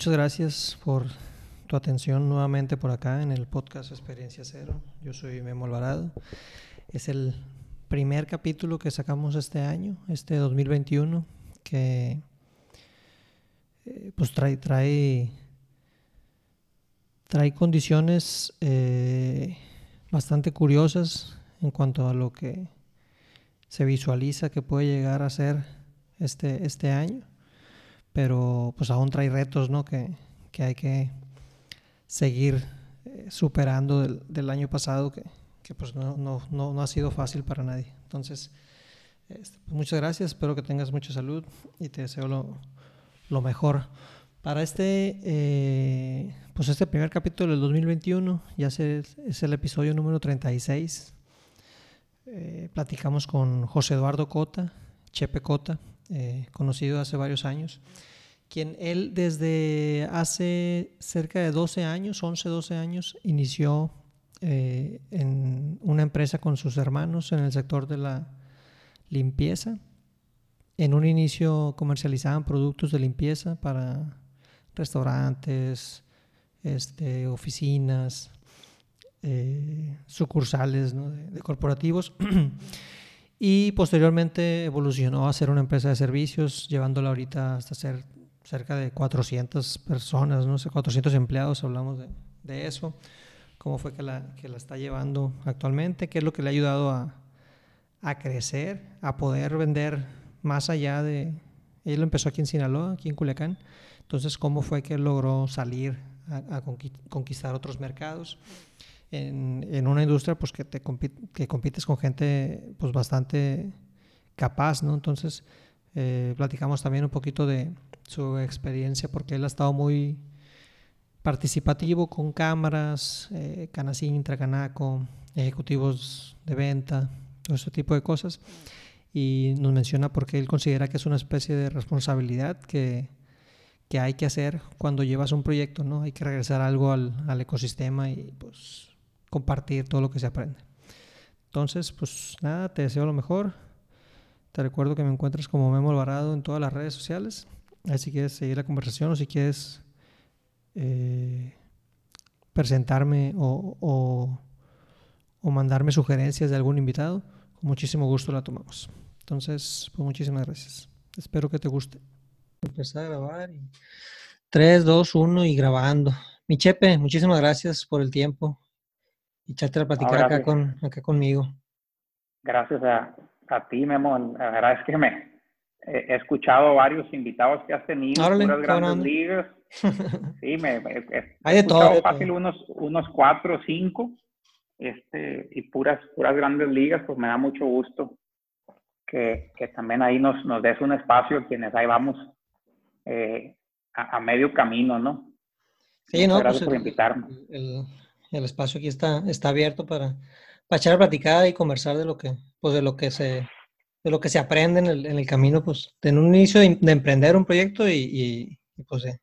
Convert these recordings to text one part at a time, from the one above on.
Muchas gracias por tu atención nuevamente por acá en el podcast Experiencia Cero. Yo soy Memo Alvarado. Es el primer capítulo que sacamos este año, este 2021, que eh, pues trae, trae, trae condiciones eh, bastante curiosas en cuanto a lo que se visualiza que puede llegar a ser este, este año pero pues aún trae retos, ¿no? Que, que hay que seguir eh, superando del, del, año pasado, que, que pues no, no, no, no, ha sido fácil para nadie. Entonces, este, pues muchas gracias, espero que tengas mucha salud y te deseo lo, lo mejor. Para este, eh, pues este primer capítulo del 2021, ya es el, es el episodio número 36. Eh, platicamos con José Eduardo Cota, Chepe Cota, eh, conocido hace varios años, quien él desde hace cerca de 12 años, 11, 12 años, inició eh, en una empresa con sus hermanos en el sector de la limpieza. En un inicio comercializaban productos de limpieza para restaurantes, este, oficinas, eh, sucursales de corporativos. Y posteriormente evolucionó a ser una empresa de servicios, llevándola ahorita hasta ser cerca de 400 personas, no sé, 400 empleados, hablamos de, de eso. ¿Cómo fue que la, que la está llevando actualmente? ¿Qué es lo que le ha ayudado a, a crecer, a poder vender más allá de... Él lo empezó aquí en Sinaloa, aquí en Culiacán. Entonces, ¿cómo fue que logró salir a, a conquistar otros mercados? En, una industria pues que, te compite, que compites con gente pues bastante capaz, ¿no? Entonces eh, platicamos también un poquito de su experiencia porque él ha estado muy participativo con cámaras, eh, Canacín, Tracanaco, ejecutivos de venta, todo ese tipo de cosas. Y nos menciona porque él considera que es una especie de responsabilidad que, que hay que hacer cuando llevas un proyecto, ¿no? Hay que regresar algo al, al ecosistema y pues compartir todo lo que se aprende. Entonces, pues nada, te deseo lo mejor. Te recuerdo que me encuentras como Memo Alvarado en todas las redes sociales. Ahí si quieres seguir la conversación o si quieres eh, presentarme o, o, o, mandarme sugerencias de algún invitado, con muchísimo gusto la tomamos. Entonces, pues muchísimas gracias. Espero que te guste. Empezar a grabar. Y... 3, 2, 1 y grabando. Mi Chepe, muchísimas gracias por el tiempo y echarte a platicar no, acá, con, acá conmigo. Gracias a, a ti, Memo. La verdad es que me he escuchado varios invitados que has tenido, Órale, puras grandes ligas. Sí, me, me he, Hay de todo, fácil todo. unos, unos cuatro o cinco este, y puras, puras grandes ligas, pues me da mucho gusto que, que también ahí nos, nos des un espacio quienes ahí vamos eh, a, a, medio camino, ¿no? Sí, no, gracias pues por el, invitarme. El, el espacio aquí está, está abierto para, para echar platicada y conversar de lo que, pues de lo que se, de lo que se aprende en el, en el camino, pues en un inicio de, de emprender un proyecto y, y, pues de,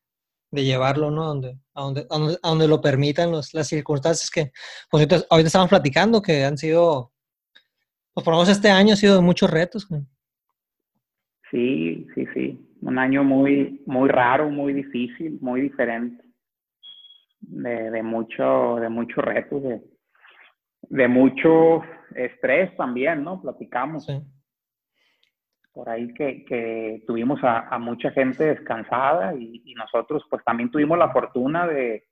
llevarlo, ¿no? A, donde, a, donde, a donde lo permitan los, las circunstancias que, pues ahorita, ahorita estamos platicando, que han sido, pues por lo menos este año ha sido de muchos retos. Sí, sí, sí. Un año muy, muy raro, muy difícil, muy diferente de, de mucho, de muchos retos, de, de mucho estrés también, ¿no? Platicamos. Sí. Por ahí que, que tuvimos a, a, mucha gente descansada y, y, nosotros pues también tuvimos la fortuna de,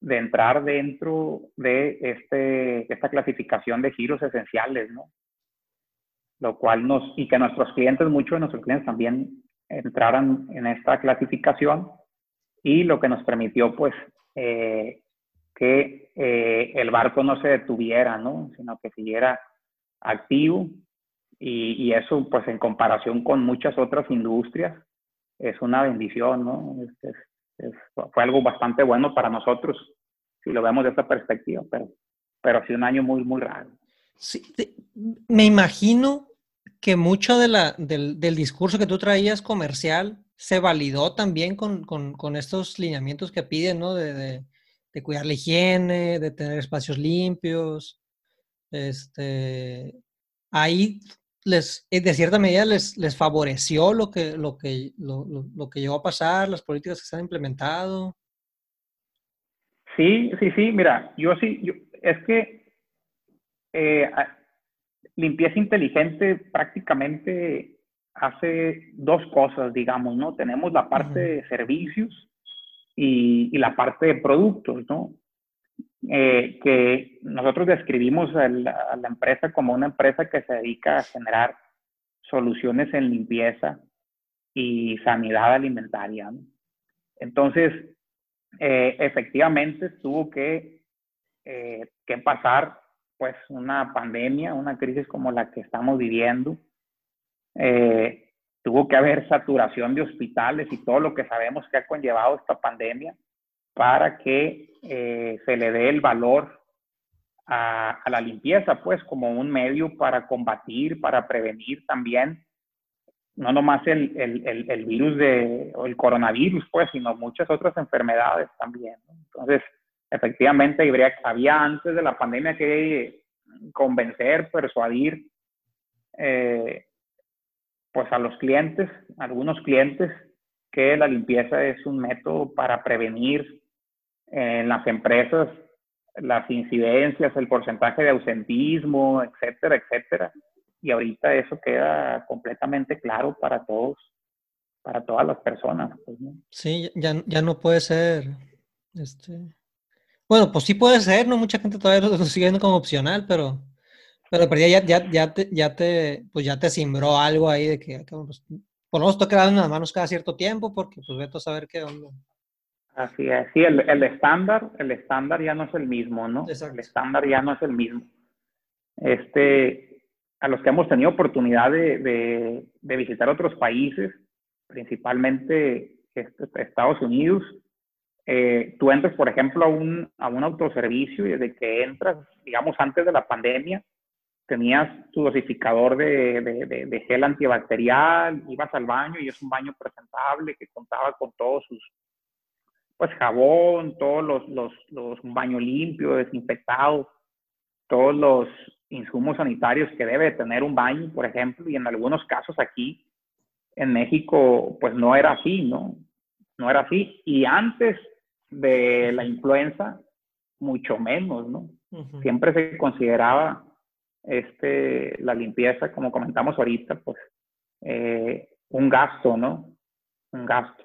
de entrar dentro de este, esta clasificación de giros esenciales, ¿no? Lo cual nos, y que nuestros clientes, muchos de nuestros clientes también entraran en esta clasificación y lo que nos permitió pues eh, que eh, el barco no se detuviera, ¿no? Sino que siguiera activo y, y, eso, pues en comparación con muchas otras industrias, es una bendición, ¿no? Es, es, es, fue algo bastante bueno para nosotros, si lo vemos de esta perspectiva, pero, pero ha sido un año muy, muy raro. Sí, me imagino que mucho de la, del, del discurso que tú traías comercial se validó también con, con, estos lineamientos que piden, ¿no? De, de, cuidar la higiene, de tener espacios limpios. Este, ahí les, eh, de cierta medida les, les favoreció lo que, lo, que, lo, lo, que llegó a pasar, las políticas que se han implementado? Sí, sí, sí, mira, yo sí, es que eh, limpieza inteligente prácticamente hace dos cosas, digamos, ¿no? Tenemos la parte de servicios y, y, la parte de productos, ¿no? Eh, que nosotros describimos a la, empresa como una empresa que se dedica a generar soluciones en limpieza y sanidad alimentaria. Entonces, eh, efectivamente tuvo que, eh, que pasar pues una pandemia, una crisis como la que estamos viviendo. Tuvo que haber saturación de hospitales y todo lo que sabemos que ha conllevado esta pandemia para que eh, se le dé el valor a, la limpieza, pues como un medio para combatir, para prevenir también, no nomás el, el, el, virus de, o el coronavirus, pues, sino muchas otras enfermedades también. Entonces, efectivamente, habría, había antes de la pandemia que convencer, persuadir, eh, pues a los clientes, algunos clientes, que la limpieza es un método para prevenir en las empresas las incidencias, el porcentaje de ausentismo, etcétera, etcétera. Y ahorita eso queda completamente claro para todos, para todas las personas. Pues, sí, ya, ya no puede ser, este... Bueno, pues sí puede ser, ¿no? Mucha gente todavía lo, sigue viendo como opcional, pero, pero, ya, ya, ya, te, ya te, pues ya te simbró algo ahí de que, pues, por lo menos toca en las manos cada cierto tiempo, porque pues vete a saber qué onda. Así es, sí, el, el, estándar, el estándar ya no es el mismo, ¿no? El estándar ya no es el mismo. Este, a los que hemos tenido oportunidad de, de, visitar otros países, principalmente este, Estados Unidos, eh, tú entras, por ejemplo, a un, a un autoservicio y desde que entras, digamos, antes de la pandemia, tenías tu dosificador de, de, de, gel antibacterial, ibas al baño y es un baño presentable que contaba con todos sus pues jabón, todos los, los, los baño limpio, desinfectado, todos los insumos sanitarios que debe tener un baño, por ejemplo, y en algunos casos aquí en México, pues no era así, ¿no? No era así. Y antes de la influenza, mucho menos, ¿no? Siempre se consideraba este, la limpieza, como comentamos ahorita, pues eh, un gasto, ¿no? Un gasto.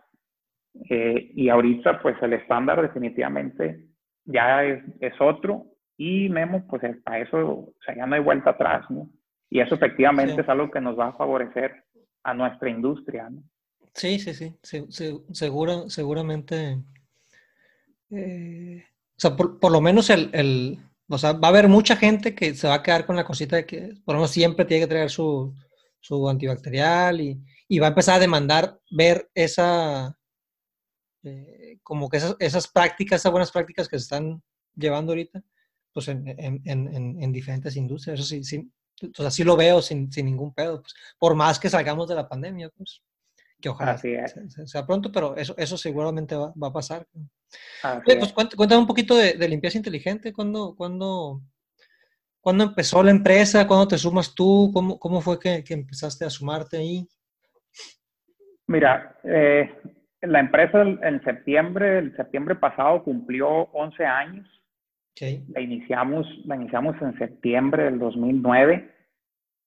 Eh, y ahorita, pues el estándar definitivamente ya es, es, otro y Memo, pues a eso, o sea, ya no hay vuelta atrás, ¿no? Y eso efectivamente es algo que nos va a favorecer a nuestra industria, ¿no? Sí, sí, sí, segura, seguramente. Eh, o sea, por, por, lo menos el, el, o sea, va a haber mucha gente que se va a quedar con la cosita de que, por lo menos siempre tiene que traer su, su antibacterial y, y va a empezar a demandar ver esa, eh, como que esas, esas, prácticas, esas buenas prácticas que se están llevando ahorita, pues en, en, en, en diferentes industrias. Eso sí, sí, pues así lo veo sin, sin, ningún pedo. Pues, por más que salgamos de la pandemia, pues que ojalá sea, pronto, pero eso, eso seguramente va, va a pasar. Pues cuéntame un poquito de, de limpieza inteligente. ¿Cuándo, cuándo, ¿Cuándo empezó la empresa? ¿Cuándo te sumas tú? ¿Cómo, cómo fue que, que empezaste a sumarte ahí? Mira, eh, la empresa en septiembre, el septiembre pasado cumplió 11 años. La, iniciamos, la iniciamos en septiembre del 2009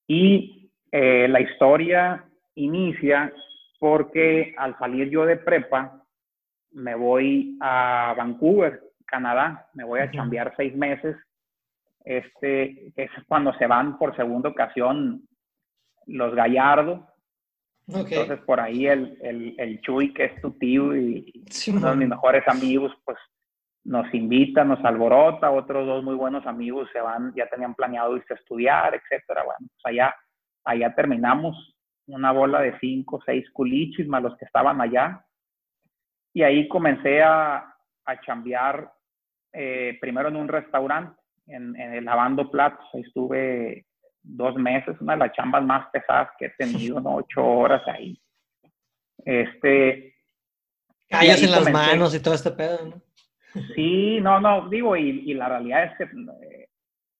y eh, la historia inicia porque al salir yo de prepa me voy a Vancouver, Canadá, me voy a cambiar seis meses. Este es cuando se van por segunda ocasión los Gallardo, entonces, por ahí el, el, el, Chuy, que es tu tío y uno de mis mejores amigos, pues nos invita, nos alborota, otros dos muy buenos amigos se van, ya tenían planeado irse a estudiar, etcétera. Bueno, pues allá, allá terminamos. Una bola de cinco, seis culichis más los que estaban allá. Y ahí comencé a, a chambear eh, primero en un restaurante, en, en el lavando platos. Ahí estuve dos meses, una de las chambas más pesadas que he tenido, ¿no? Ocho horas ahí. Este. Callas en las manos y todo este pedo, ¿no? Sí, no, no, digo, y, y la realidad es que eh,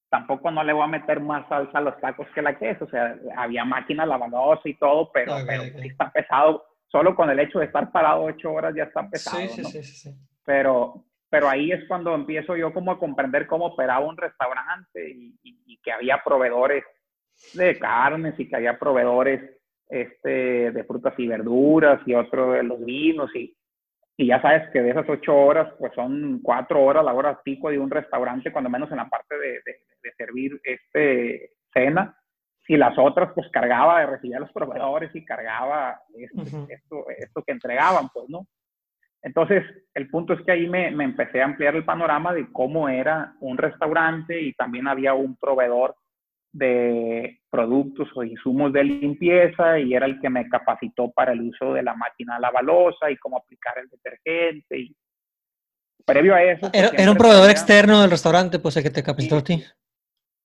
tampoco no le voy a meter más salsa a los tacos que la queso, o sea, había máquina lavadora y todo, pero, pero sí está pesado, solo con el hecho de estar parado ocho horas ya está pesado, sí, sí, sí, sí, Pero, pero ahí es cuando empiezo yo como a comprender cómo operaba un restaurante y, y que había proveedores de carnes y que había proveedores este, de frutas y verduras y otro de los vinos y, y ya sabes que de esas ocho horas pues son cuatro horas la hora pico de un restaurante cuando menos en la parte de, de, servir este cena y las otras pues cargaba de recibir a los proveedores y cargaba este, esto, esto que entregaban pues no entonces, el punto es que ahí me, me, empecé a ampliar el panorama de cómo era un restaurante y también había un proveedor de productos o insumos de limpieza y era el que me capacitó para el uso de la máquina lavalosa y cómo aplicar el detergente. Y previo a eso... Era, era un proveedor externo del restaurante, pues el que te capacitó a ti.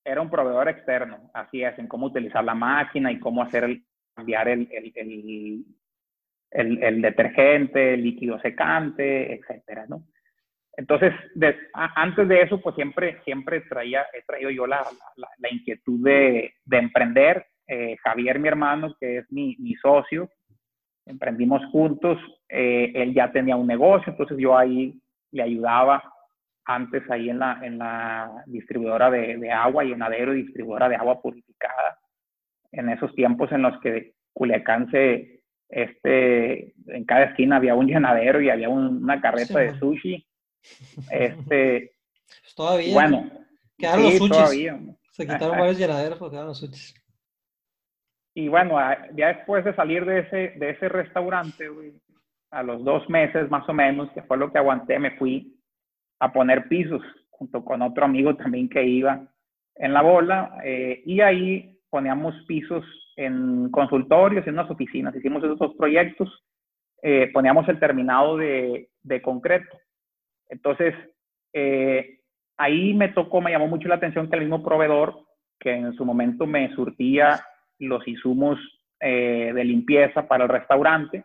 Era un proveedor externo, así es, en cómo utilizar la máquina y cómo hacer el, cambiar el, el, el, el detergente, el líquido secante, etcétera, ¿no? Entonces, antes de eso, pues siempre, siempre traía, he traído yo la, la, inquietud de, de emprender. Eh, Javier, mi hermano, que es mi, mi socio, emprendimos juntos. Eh, él ya tenía un negocio, entonces yo ahí le ayudaba antes ahí en la, en la distribuidora de, de agua, llenadero y distribuidora de agua purificada. En esos tiempos en los que Culiacán se, este, en cada esquina había un llenadero y había una carreta de sushi este, pues todavía. Bueno, quedaron los sushis. Se quitaron varios llenaderos, pero quedaron los sushis. Y bueno, ya después de salir de ese, de ese restaurante, a los dos meses más o menos, que fue lo que aguanté, me fui a poner pisos junto con otro amigo también que iba en la bola. Eh, y ahí poníamos pisos en consultorios, en unas oficinas. Hicimos esos dos proyectos. Eh, poníamos el terminado de, de concreto. Entonces, eh, ahí me tocó, me llamó mucho la atención que el mismo proveedor, que en su momento me surtía los insumos eh, de limpieza para el restaurante,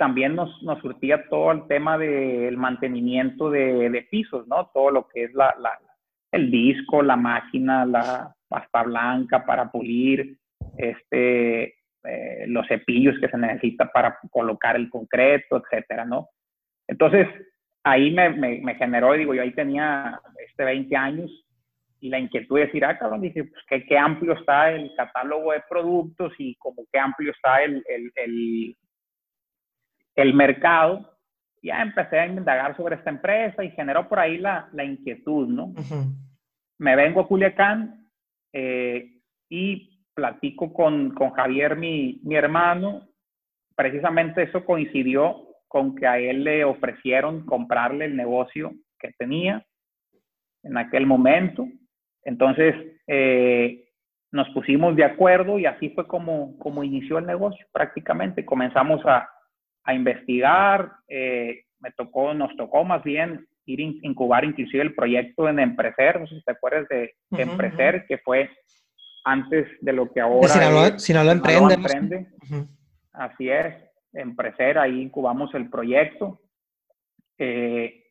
también nos, nos surtía todo el tema del mantenimiento de, de, pisos, ¿no? Todo lo que es la, la, el disco, la máquina, la pasta blanca para pulir, este, eh, los cepillos que se necesita para colocar el concreto, etcétera, ¿no? Entonces, ahí me, me, generó, digo, yo ahí tenía este 20 años y la inquietud de decir, ah, cabrón, dije, pues qué, qué amplio está el catálogo de productos y como qué amplio está el, el, el, el mercado. Ya empecé a indagar sobre esta empresa y generó por ahí la, la inquietud, ¿no? Me vengo a Culiacán eh, y platico con, con Javier, mi, mi hermano. Precisamente eso coincidió con que a él le ofrecieron comprarle el negocio que tenía en aquel momento. Entonces, eh, nos pusimos de acuerdo y así fue como, como inició el negocio prácticamente. Comenzamos a, a investigar, eh, me tocó, nos tocó más bien ir a incubar inclusive el proyecto en Empreser, no sé si te acuerdas de, Empreser, que fue antes de lo que ahora... Si no lo emprende. emprende. Así es. Empreser, ahí incubamos el proyecto. Eh,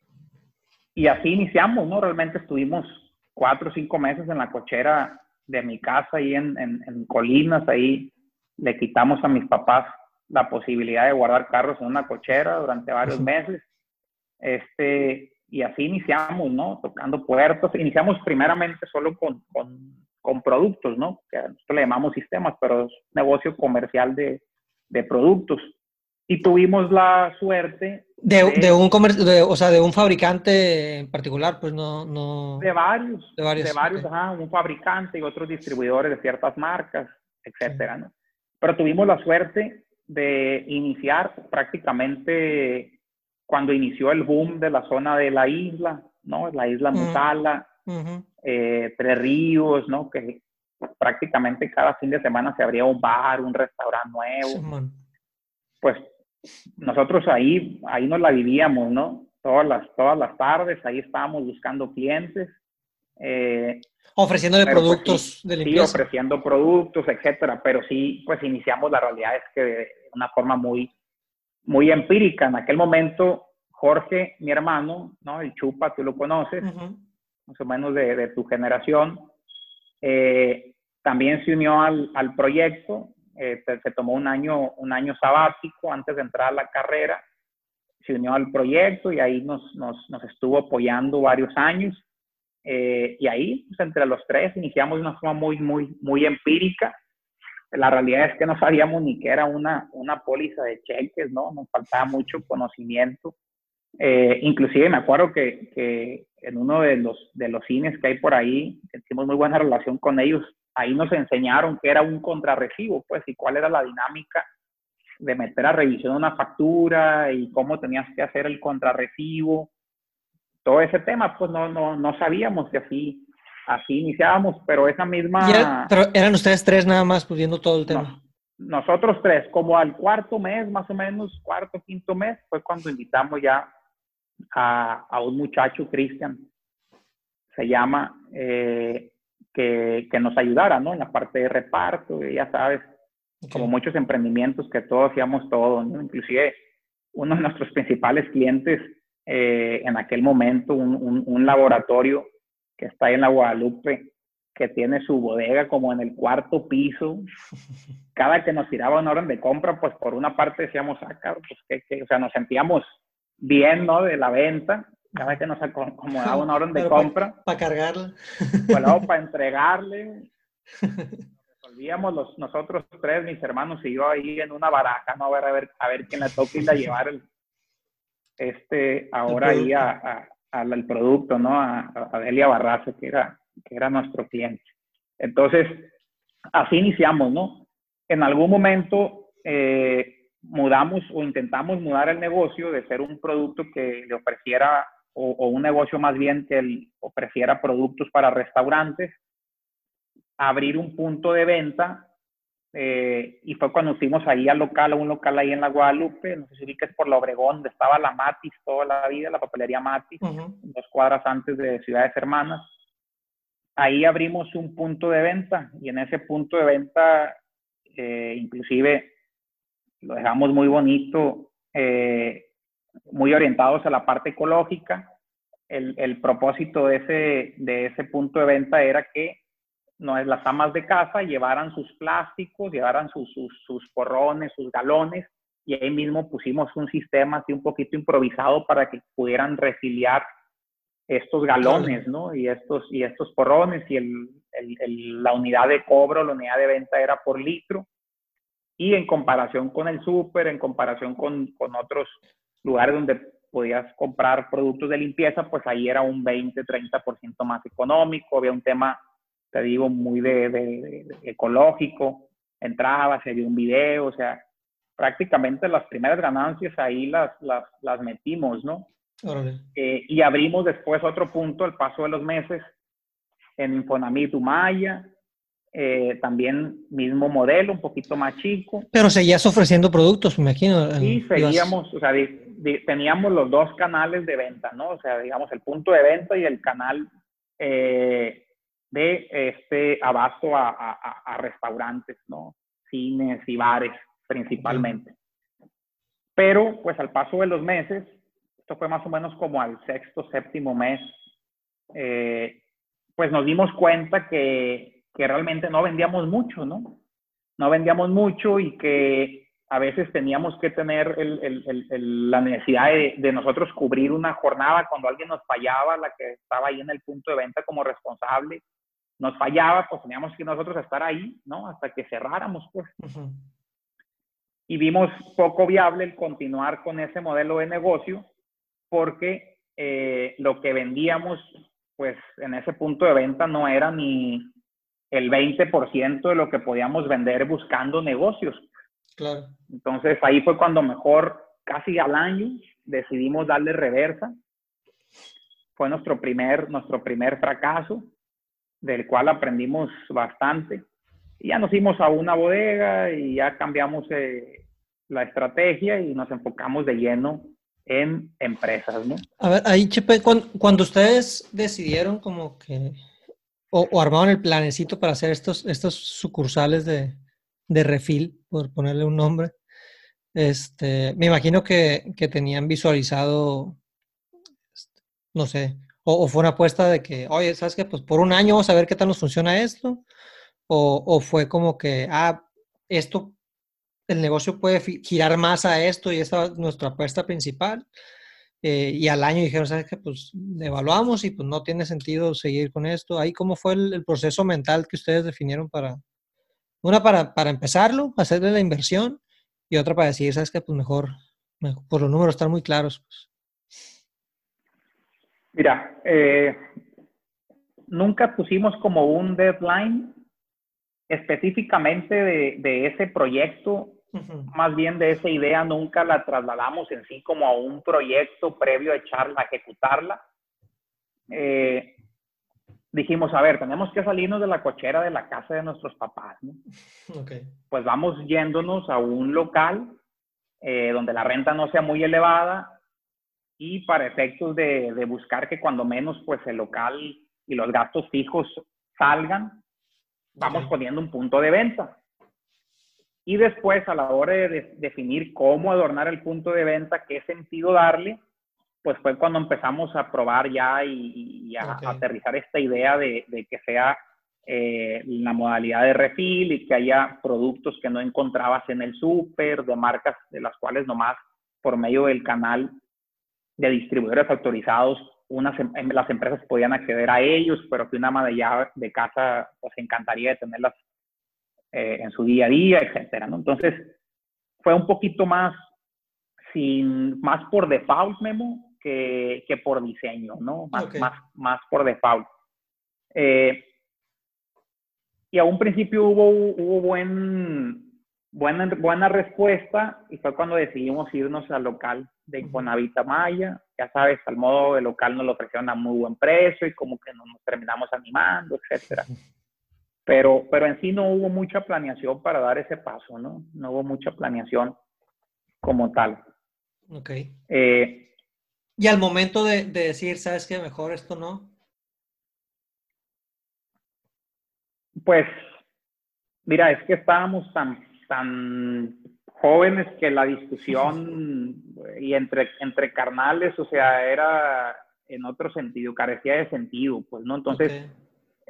y así iniciamos, ¿no? Realmente estuvimos cuatro o cinco meses en la cochera de mi casa ahí en, en, Colinas, ahí le quitamos a mis papás la posibilidad de guardar carros en una cochera durante varios meses. Este, y así iniciamos, ¿no? Tocando puertos. Iniciamos primeramente solo con, con, con productos, ¿no? Que nosotros le llamamos sistemas, pero es negocio comercial de, de productos y tuvimos la suerte de, de, un comercio, o sea, de un fabricante en particular, pues no, no... De varios, de varios, de varios ajá, un fabricante y otros distribuidores de ciertas marcas, etcétera, ¿no? Pero tuvimos la suerte de iniciar prácticamente cuando inició el boom de la zona de la isla, ¿no? La isla Musala, eh, Tres Ríos, ¿no? Que prácticamente cada fin de semana se abría un bar, un restaurante nuevo. pues nosotros ahí, ahí nos la vivíamos, ¿no? Todas las, todas las tardes, ahí estábamos buscando clientes. Eh, Ofreciéndole pues, productos de limpieza. Sí, ofreciendo productos, etcétera, pero sí, pues iniciamos la realidad es que una forma muy, muy empírica. En aquel momento, Jorge, mi hermano, ¿no? El Chupa, tú lo conoces, más o menos de, tu generación. Eh, también se unió al, al proyecto, eh, se, tomó un año, un año sabático antes de entrar a la carrera, se unió al proyecto y ahí nos, nos, nos estuvo apoyando varios años. Eh, y ahí, pues, entre los tres, iniciamos de una forma muy, muy, muy empírica. La realidad es que no sabíamos ni qué era una, una póliza de cheques, ¿no? Nos faltaba mucho conocimiento. Eh, inclusive me acuerdo que, que, en uno de los, de los cines que hay por ahí, tuvimos muy buena relación con ellos, ahí nos enseñaron qué era un contrarrecibo, pues, y cuál era la dinámica de meter a revisión una factura y cómo tenías que hacer el contrarrecibo. Todo ese tema, pues, no, no, no sabíamos que así, así iniciábamos, pero esa misma... pero eran ustedes tres nada más, pudiendo pues, todo el tema. nosotros tres, como al cuarto mes, más o menos, cuarto, quinto mes, fue cuando invitamos ya a, a un muchacho, Cristian, se llama, eh, que, que, nos ayudara, ¿no? En la parte de reparto, ya sabes, como muchos emprendimientos que todos hacíamos todo, ¿no? Inclusive uno de nuestros principales clientes eh, en aquel momento, un, un, un, laboratorio que está ahí en la Guadalupe, que tiene su bodega como en el cuarto piso. Cada que nos tiraba una orden de compra, pues por una parte decíamos, ah, pues que, que, o sea, nos sentíamos bien, ¿no? De la venta, cada que nos acomodaba una orden de compra. Para cargarla. Pues para entregarle. Resolvíamos los, nosotros tres, mis hermanos y yo ahí en una baraja, ¿no? A ver, a ver, a ver quién le toca ir a llevar el, este, ahora ahí a, al producto, ¿no? A, a Delia Barraza, que era, que era nuestro cliente. Entonces, así iniciamos, ¿no? En algún momento, eh, mudamos o intentamos mudar el negocio de ser un producto que le ofreciera, o, un negocio más bien que le ofreciera productos para restaurantes, abrir un punto de venta. Eh, y fue cuando fuimos ahí al local, a un local ahí en la Guadalupe, no sé si es por la Obregón, donde estaba la Matis toda la vida, la papelería Matis, dos cuadras antes de Ciudades Hermanas. Ahí abrimos un punto de venta y en ese punto de venta, eh, inclusive lo dejamos muy bonito, eh, muy orientados a la parte ecológica. El, el, propósito de ese, de ese punto de venta era que no es las amas de casa llevaran sus plásticos, llevaran sus, sus, sus, porrones, sus galones, y ahí mismo pusimos un sistema así un poquito improvisado para que pudieran resiliar estos galones, ¿no? Y estos, y estos porrones, y el, el, la unidad de cobro, la unidad de venta era por litro, y en comparación con el súper, en comparación con, con, otros lugares donde podías comprar productos de limpieza, pues ahí era un 20, 30% más económico, había un tema, te digo, muy de, de, ecológico, entraba, se dio un video, o sea, prácticamente las primeras ganancias ahí las, las, las metimos, ¿no? Eh, y abrimos después otro punto al paso de los meses en Infonamit Umaya, eh, también mismo modelo, un poquito más chico. Pero seguías ofreciendo productos, me imagino. Sí, seguíamos, o sea, teníamos los dos canales de venta, ¿no? O sea, digamos, el punto de venta y el canal eh, de este abasto a, a, a, restaurantes, ¿no? Cines y bares principalmente. Pero, pues al paso de los meses, esto fue más o menos como al sexto, séptimo mes, eh, pues nos dimos cuenta que que realmente no vendíamos mucho, ¿no? No vendíamos mucho y que a veces teníamos que tener el, el, el, la necesidad de, de, nosotros cubrir una jornada cuando alguien nos fallaba, la que estaba ahí en el punto de venta como responsable, nos fallaba, pues teníamos que nosotros estar ahí, ¿no? Hasta que cerráramos, pues. Y vimos poco viable el continuar con ese modelo de negocio porque eh, lo que vendíamos, pues en ese punto de venta no era ni, el 20% de lo que podíamos vender buscando negocios. Claro. Entonces ahí fue cuando mejor, casi al año, decidimos darle reversa. Fue nuestro primer, nuestro primer fracaso, del cual aprendimos bastante. Y ya nos fuimos a una bodega y ya cambiamos eh, la estrategia y nos enfocamos de lleno en empresas, ¿no? A ver, ahí, Chepe, cuando, ustedes decidieron como que o, o, armaban el planecito para hacer estos, estos sucursales de, de refil, por ponerle un nombre. Este, me imagino que, que tenían visualizado, no sé, O, fue una apuesta de que, oye, ¿sabes qué? Pues por un año vamos a ver qué tal nos funciona esto. O, fue como que, ah, esto, el negocio puede girar más a esto y esta es nuestra apuesta principal. Eh, y al año dijeron, ¿sabes qué? Pues evaluamos y pues no tiene sentido seguir con esto. Ahí, ¿cómo fue el, proceso mental que ustedes definieron para, una para, para empezarlo, hacerle la inversión y otra para decir, ¿sabes qué? Pues mejor, por los números están muy claros. Pues. Mira, eh, nunca pusimos como un deadline específicamente de, ese proyecto, más bien de esa idea, nunca la trasladamos en sí como a un proyecto previo a echarla, a ejecutarla. Eh, dijimos, a ver, tenemos que salirnos de la cochera de la casa de nuestros papás. Pues vamos yéndonos a un local eh, donde la renta no sea muy elevada, y para efectos de, de, buscar que cuando menos pues el local y los gastos fijos salgan, vamos poniendo un punto de venta. Y después a la hora de, definir cómo adornar el punto de venta, qué sentido darle, pues fue cuando empezamos a probar ya y, a, aterrizar esta idea de, de que sea eh, la modalidad de refil y que haya productos que no encontrabas en el súper, de marcas de las cuales nomás por medio del canal de distribuidores autorizados, unas, em, em, las empresas podían acceder a ellos, pero que una ama de llave de casa pues encantaría de tenerlas eh, en su día a día, etcétera, ¿no? Entonces, fue un poquito más, sin, más por default, Memo, que, que por diseño, ¿no? Más, más, más por default. Eh, y a un principio hubo, hubo buen, buena, buena respuesta y fue cuando decidimos irnos al local de Infonavita Maya. Ya sabes, al modo de local nos lo ofrecieron a muy buen precio y como que nos, terminamos animando, etcétera. Pero, pero en sí no hubo mucha planeación para dar ese paso, ¿no? No hubo mucha planeación como tal. Ok. Eh, y al momento de, de decir, ¿sabes qué? Mejor esto no. Pues, mira, es que estábamos tan tan jóvenes que la discusión y entre, entre carnales, o sea, era en otro sentido, carecía de sentido, pues, ¿no? Entonces...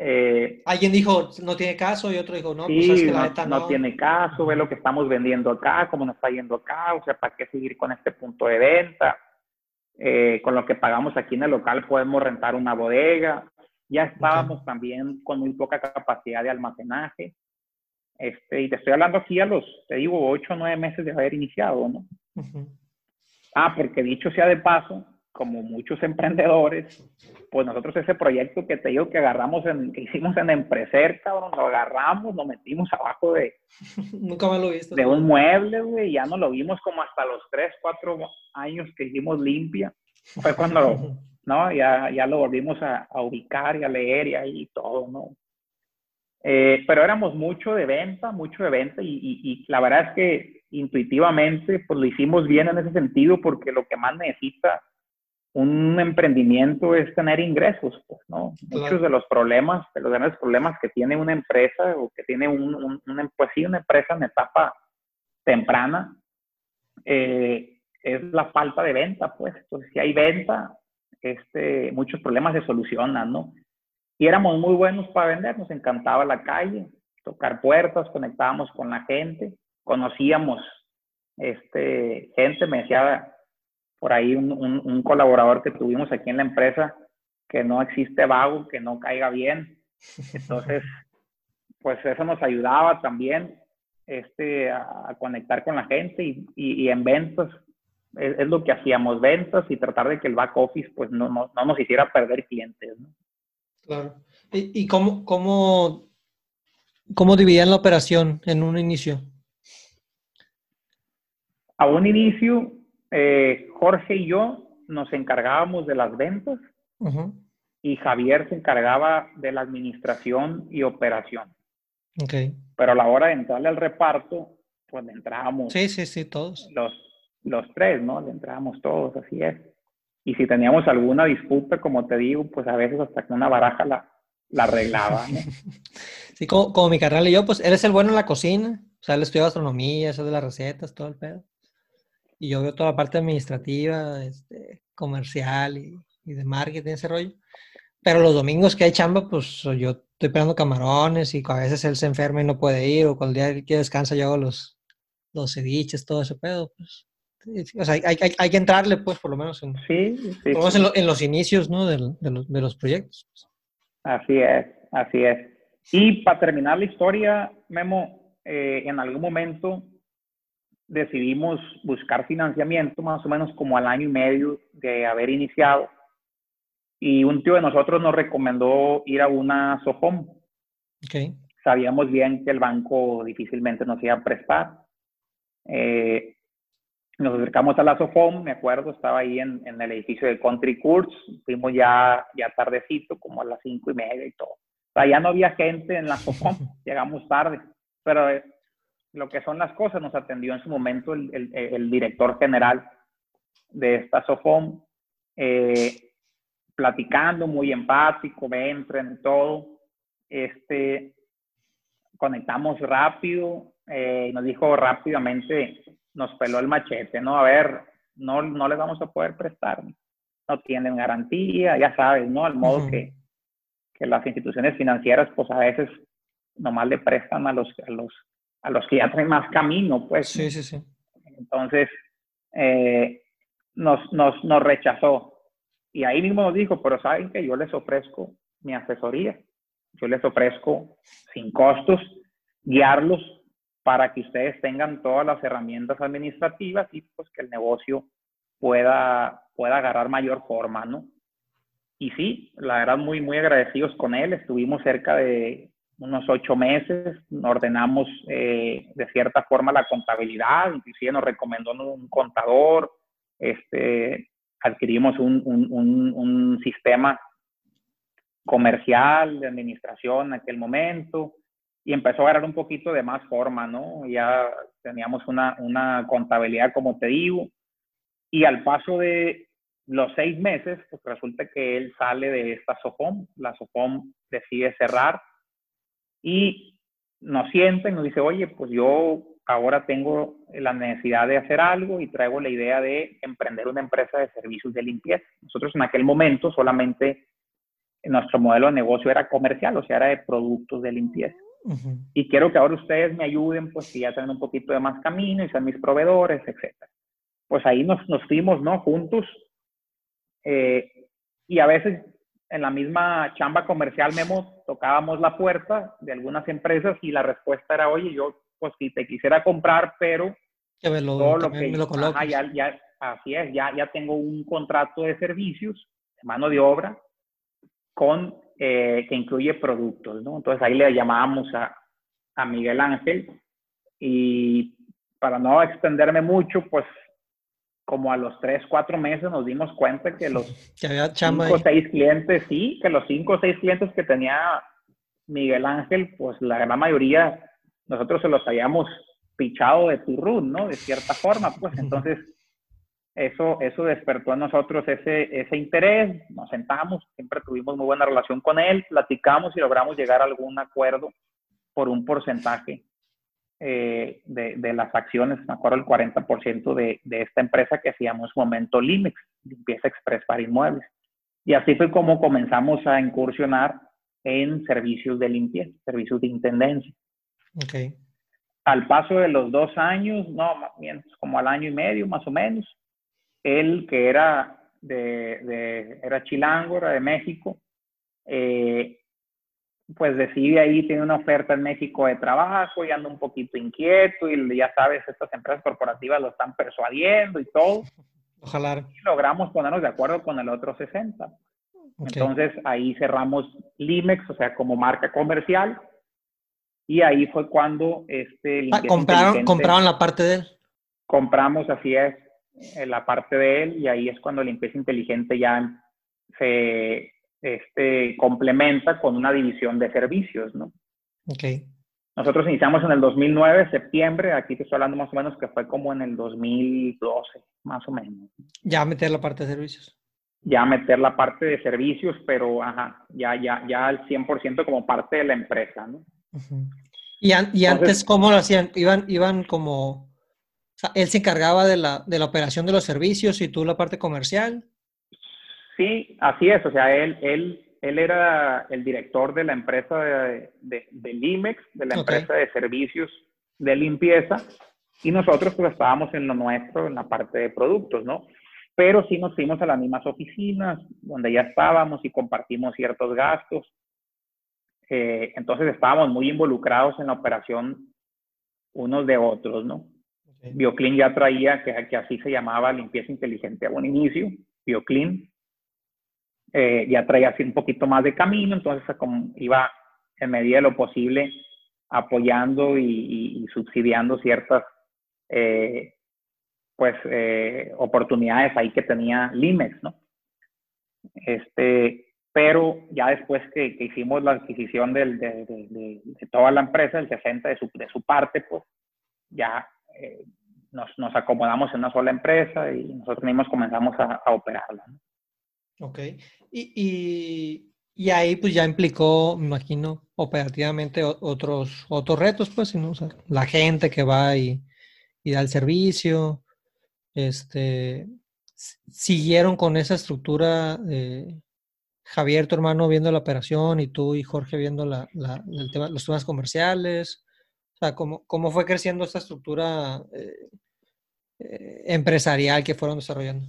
Eh, Alguien dijo, no tiene caso, y otro dijo, no, pues es que la no, no, tiene caso, ve lo que estamos vendiendo acá, cómo nos está yendo acá, o sea, ¿para qué seguir con este punto de venta? Eh, con lo que pagamos aquí en el local podemos rentar una bodega. Ya estábamos también con muy poca capacidad de almacenaje. Este, y te estoy hablando aquí a los, te digo, ocho o nueve meses de haber iniciado, ¿no? Ah, porque dicho sea de paso, como muchos emprendedores, pues nosotros ese proyecto que te digo que agarramos, en, que hicimos en Empreser, cabrón, lo agarramos, lo metimos abajo de... Nunca me lo visto. De un mueble, güey, ya no lo vimos como hasta los tres, cuatro años que hicimos limpia. Fue cuando, ¿no? Ya, ya lo volvimos a, a ubicar y a leer y ahí todo, ¿no? Eh, pero éramos mucho de venta, mucho de venta y, la verdad es que intuitivamente pues lo hicimos bien en ese sentido porque lo que más necesita un emprendimiento es tener ingresos, pues, ¿no? Muchos de los problemas, de los grandes problemas que tiene una empresa o que tiene un, pues sí, una empresa en etapa temprana, eh, es la falta de venta, pues. Entonces, si hay venta, este, muchos problemas se solucionan, ¿no? Y éramos muy buenos para vender, nos encantaba la calle, tocar puertas, conectábamos con la gente, conocíamos este, gente, me decía por ahí un, colaborador que tuvimos aquí en la empresa, que no existe vago, que no caiga bien. Entonces, pues eso nos ayudaba también este, a, conectar con la gente y, y, en ventas es, lo que hacíamos, ventas y tratar de que el back office pues no, no, no nos hiciera perder clientes. Claro. ¿Y, cómo, cómo, cómo dividían la operación en un inicio? A un inicio, eh, Jorge y yo nos encargábamos de las ventas y Javier se encargaba de la administración y operación. Okay. Pero a la hora de entrarle al reparto, pues le entrábamos. Sí, sí, sí, todos. Los, los tres, ¿no? Le entrábamos todos, así es. Y si teníamos alguna disputa, como te digo, pues a veces hasta que una baraja la, la arreglaba. Sí, como, mi carnal y yo, pues él es el bueno en la cocina. O sea, él estudió gastronomía, eso de las recetas, todo el pedo. Y yo veo toda la parte administrativa, este, comercial y y de marketing, ese rollo. Pero los domingos que hay chamba, pues yo estoy pegando camarones y a veces él se enferma y no puede ir, o cuando el día que descansa yo hago los, los ceviches, todo ese pedo, pues. O sea, hay, hay, hay que entrarle, pues, por lo menos en, sí, sí, En, los inicios, ¿no? De, de, los, de los proyectos. Pues. Así es, así es. Y para terminar la historia, Memo, eh, en algún momento decidimos buscar financiamiento, más o menos como al año y medio de haber iniciado. Y un tío de nosotros nos recomendó ir a una SOFOM. Okay. Sabíamos bien que el banco difícilmente nos iba a prestar. Eh, nos acercamos a la SOFOM, me acuerdo, estaba ahí en, en, el edificio de Country Courts, fuimos ya, ya tardecito, como a las cinco y media y todo. O sea, ya no había gente en la SOFOM, llegamos tarde, pero eh, lo que son las cosas nos atendió en su momento el, el, el director general de esta SOFOM, eh, platicando, muy empático, me entren todo, este, conectamos rápido, eh, nos dijo rápidamente, nos peló el machete, ¿no? A ver, no, no les vamos a poder prestar, no tienen garantía, ya sabes, ¿no? Al modo que, que las instituciones financieras, pues a veces nomás le prestan a los, a los, a los que ya traen más camino, pues. Sí, sí, sí. Entonces, eh, nos, nos, nos rechazó. Y ahí mismo nos dijo, pero saben que yo les ofrezco mi asesoría, yo les ofrezco sin costos guiarlos para que ustedes tengan todas las herramientas administrativas y pues que el negocio pueda, pueda agarrar mayor forma, ¿no? Y sí, la verdad muy, muy agradecidos con él. Estuvimos cerca de unos ocho meses, ordenamos eh, de cierta forma la contabilidad, inclusive nos recomendó un contador, este, adquirimos un, un, un sistema comercial de administración en aquel momento, y empezó a agarrar un poquito de más forma, ¿no? Ya teníamos una, una contabilidad, como te digo, y al paso de los seis meses, pues resulta que él sale de esta SOFOM, la SOFOM decide cerrar y nos siente y nos dice, oye, pues yo ahora tengo la necesidad de hacer algo y traigo la idea de emprender una empresa de servicios de limpieza. Nosotros en aquel momento solamente nuestro modelo de negocio era comercial, o sea, era de productos de limpieza. Y quiero que ahora ustedes me ayuden, pues si ya tienen un poquito de más camino y sean mis proveedores, etc. Pues ahí nos, nos fuimos, ¿no? Juntos. Eh, y a veces en la misma chamba comercial, Memo, tocábamos la puerta de algunas empresas y la respuesta era, oye, yo pues si te quisiera comprar, pero que me lo, todo lo que, lo ya, ya, así es, ya, ya tengo un contrato de servicios, de mano de obra, con eh, que incluye productos, ¿no? Entonces ahí le llamábamos a, a Miguel Ángel y para no extenderme mucho, pues como a los tres, cuatro meses nos dimos cuenta que los cinco o seis clientes, sí, que los cinco o seis clientes que tenía Miguel Ángel, pues la gran mayoría nosotros se los habíamos pichado de turrún, ¿no? De cierta forma, pues entonces eso, eso despertó en nosotros ese, ese interés, nos sentamos, siempre tuvimos muy buena relación con él, platicamos y logramos llegar a algún acuerdo por un porcentaje eh, de, de, las acciones, me acuerdo el 40% de, de esta empresa que hacíamos momento Limex, Limpieza Express para Inmuebles. Y así fue como comenzamos a incursionar en servicios de limpieza, servicios de intendencia. Okay. Al paso de los dos años, no, más bien, como al año y medio más o menos, él que era de, era chilango, era de México, eh, pues decide ahí, tiene una oferta en México de trabajo y anda un poquito inquieto y ya sabes, estas empresas corporativas lo están persuadiendo y todo. Ojalá. Y logramos ponernos de acuerdo con el otro 60. Entonces ahí cerramos Limex, o sea, como marca comercial. Y ahí fue cuando este... Ah, compraron, compraron la parte de él. Compramos, así es, la parte de él y ahí es cuando limpieza inteligente ya se este, complementa con una división de servicios, ¿no? Ok. Nosotros iniciamos en el 2009, septiembre, aquí te estoy hablando más o menos que fue como en el 2012, más o menos. Ya meter la parte de servicios. Ya meter la parte de servicios, pero ajá, ya, ya, ya al 100% como parte de la empresa, ¿no? ¿Y, y antes cómo lo hacían? ¿Iban, iban como sea, él se encargaba de la, de la operación de los servicios y tú la parte comercial. Sí, así es. O sea, él, él, él era el director de la empresa de, de, de Limex, de la empresa de servicios de limpieza, y nosotros pues estábamos en lo nuestro, en la parte de productos, ¿no? Pero sí nos fuimos a las mismas oficinas donde ya estábamos y compartimos ciertos gastos. Eh, entonces estábamos muy involucrados en la operación unos de otros, ¿no? Bioclean ya traía, que, así se llamaba limpieza inteligente a un inicio, Bioclean. Eh, ya traía así un poquito más de camino, entonces como iba en medida de lo posible apoyando y, subsidiando ciertas eh, pues eh, oportunidades ahí que tenía Limex, ¿no? Este, pero ya después que, hicimos la adquisición de, de, toda la empresa, el 60 de su, de su parte, pues ya eh, nos, nos, acomodamos en una sola empresa y nosotros mismos comenzamos a, operarla. Ok. Y, y, y, ahí pues ya implicó, me imagino, operativamente otros, otros retos, pues, ¿no? la gente que va y, y da el servicio, este, siguieron con esa estructura, eh, Javier, tu hermano, viendo la operación y tú y Jorge viendo la, la, el tema, los temas comerciales. O sea, ¿cómo, cómo fue creciendo esta estructura eh, eh, empresarial que fueron desarrollando?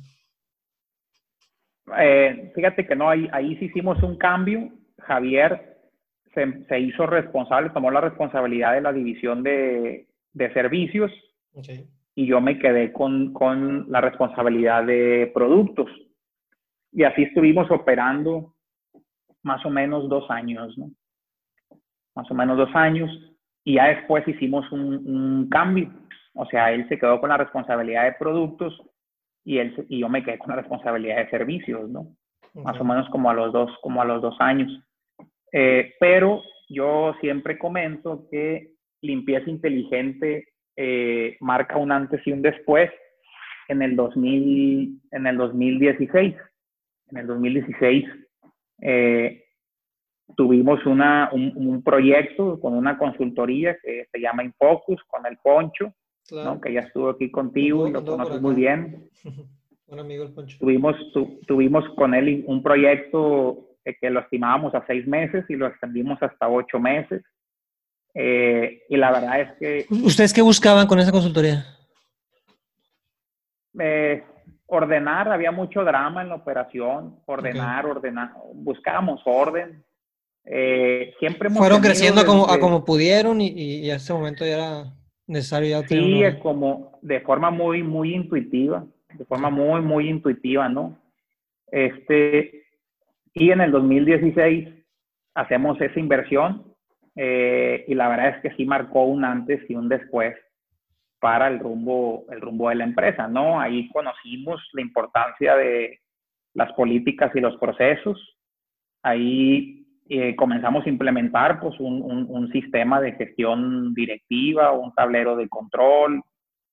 fíjate que no, ahí, ahí sí hicimos un cambio. Javier se, se, hizo responsable, tomó la responsabilidad de la división de, de servicios. Okay y yo me quedé con, con la responsabilidad de productos. Y así estuvimos operando más o menos dos años, ¿no? Más o menos dos años. Y ya después hicimos un, un cambio. O sea, él se quedó con la responsabilidad de productos y, él, y yo me quedé con la responsabilidad de servicios, ¿no? Más o menos como a los dos, como a los dos años. Eh, pero yo siempre comento que limpieza inteligente eh, marca un antes y un después en el, 2000, en el 2016. En el 2016 eh, tuvimos una, un, proyecto con una consultoría que se llama Infocus, con el Poncho, que ya estuvo aquí contigo y lo conoces muy bien. Un amigo el Poncho. Tuvimos, tuvimos con él un proyecto que lo estimábamos a seis meses y lo extendimos hasta ocho meses. Eh, y la verdad es que... ¿Ustedes qué buscaban con esa consultoría? Eh, ordenar, había mucho drama en la operación, ordenar, ordenar, buscábamos orden. Eh, siempre Fueron creciendo como, a como pudieron y, y, a ese momento ya era necesario ya Sí, es como de forma muy, muy intuitiva, de forma muy, muy intuitiva, ¿no? Este, y en el 2016 hacemos esa inversión eh, y la verdad es que sí marcó un antes y un después para el rumbo, el rumbo de la empresa, ¿no? Ahí conocimos la importancia de las políticas y los procesos. Ahí eh, comenzamos a implementar pues, un, un, sistema de gestión directiva, un tablero de control.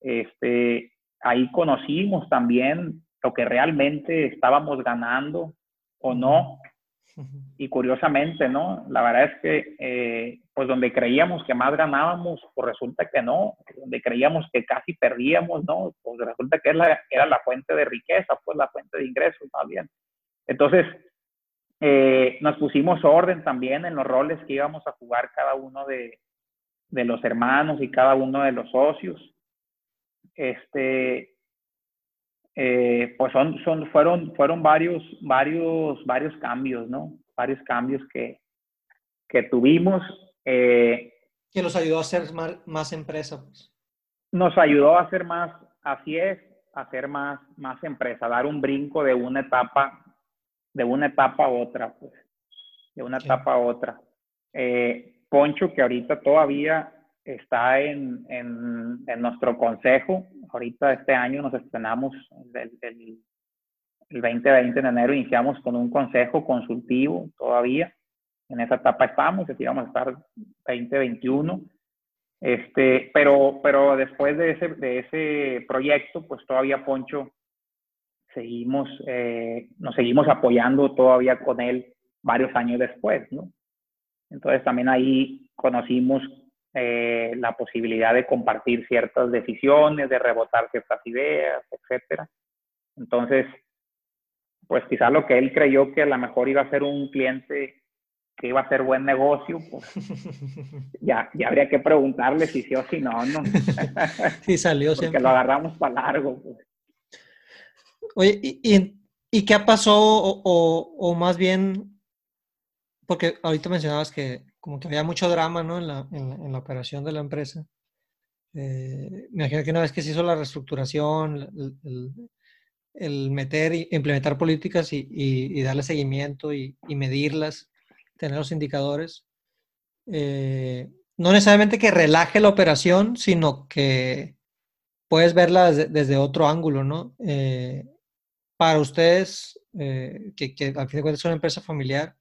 Este, ahí conocimos también lo que realmente estábamos ganando o no y curiosamente, ¿no? La verdad es que, eh, pues donde creíamos que más ganábamos, pues resulta que no. Donde creíamos que casi perdíamos, ¿no? Pues resulta que era la, era la fuente de riqueza, pues la fuente de ingresos, más bien. Entonces, eh, nos pusimos orden también en los roles que íbamos a jugar cada uno de, de los hermanos y cada uno de los socios. Este, eh, pues son, son, fueron, fueron varios, varios, varios cambios, ¿no? Varios cambios que, que tuvimos. Eh, que nos ayudó a hacer más, más empresa, pues. Nos ayudó a hacer más, así es, a hacer más, más empresa, dar un brinco de una etapa, de una etapa a otra, pues, de una etapa a otra. Eh, Poncho, que ahorita todavía está en, en, en, nuestro consejo. Ahorita este año nos estrenamos el, el, el 2020 en enero, iniciamos con un consejo consultivo todavía. En esa etapa estamos, así vamos a estar 2021. Este, pero, pero después de ese, de ese proyecto, pues todavía Poncho seguimos, eh, nos seguimos apoyando todavía con él varios años después, ¿no? Entonces también ahí conocimos eh, la posibilidad de compartir ciertas decisiones, de rebotar ciertas ideas, etcétera. Entonces, pues quizá lo que él creyó que a lo mejor iba a ser un cliente que iba a ser buen negocio, pues ya, ya habría que preguntarle si sí o si no, ¿no? Sí, salió Porque lo agarramos para largo. Pues. Oye, ¿y, y, qué pasó? O, o, más bien, porque ahorita mencionabas que como que había mucho drama, ¿no? En la, en la, operación de la empresa. Eh, me imagino que una vez que se hizo la reestructuración, el, meter y implementar políticas y, y, darle seguimiento y, medirlas, tener los indicadores, eh, no necesariamente que relaje la operación, sino que puedes verla desde, otro ángulo, ¿no? Eh, para ustedes, eh, que, que, al fin de cuentas es una empresa familiar,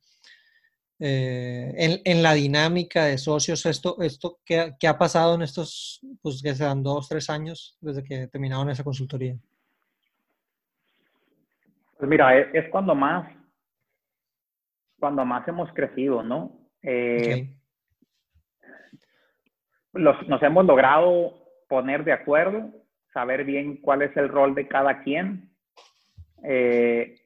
en, en, la dinámica de socios, esto, esto ¿qué, qué, ha pasado en estos, pues que sean dos, tres años desde que terminaron esa consultoría? Pues mira, es, cuando más, cuando más hemos crecido, ¿no? Eh, los, nos hemos logrado poner de acuerdo, saber bien cuál es el rol de cada quien. Eh,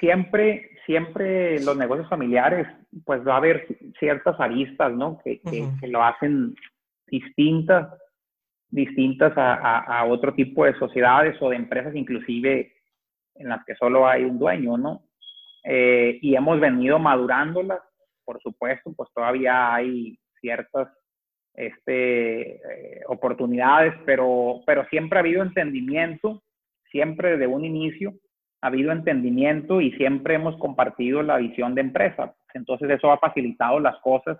siempre, siempre los negocios familiares, pues va a haber ciertas aristas, ¿no? Que, que, lo hacen distintas, distintas a, a, otro tipo de sociedades o de empresas, inclusive en las que solo hay un dueño, ¿no? Eh, y hemos venido madurándolas, por supuesto, pues todavía hay ciertas este, eh, oportunidades, pero, pero siempre ha habido entendimiento, siempre desde un inicio ha habido entendimiento y siempre hemos compartido la visión de empresa. Entonces eso ha facilitado las cosas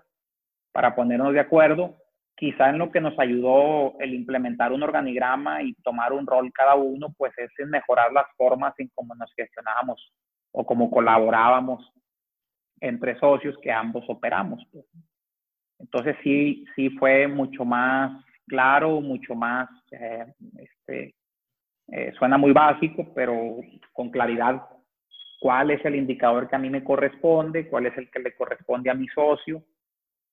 para ponernos de acuerdo. Quizá en lo que nos ayudó el implementar un organigrama y tomar un rol cada uno, pues es en mejorar las formas en cómo nos gestionábamos o cómo colaborábamos entre socios que ambos operamos. Pues. Entonces sí, sí fue mucho más claro, mucho más, eh, este, eh, suena muy básico, pero con claridad cuál es el indicador que a mí me corresponde, cuál es el que le corresponde a mi socio.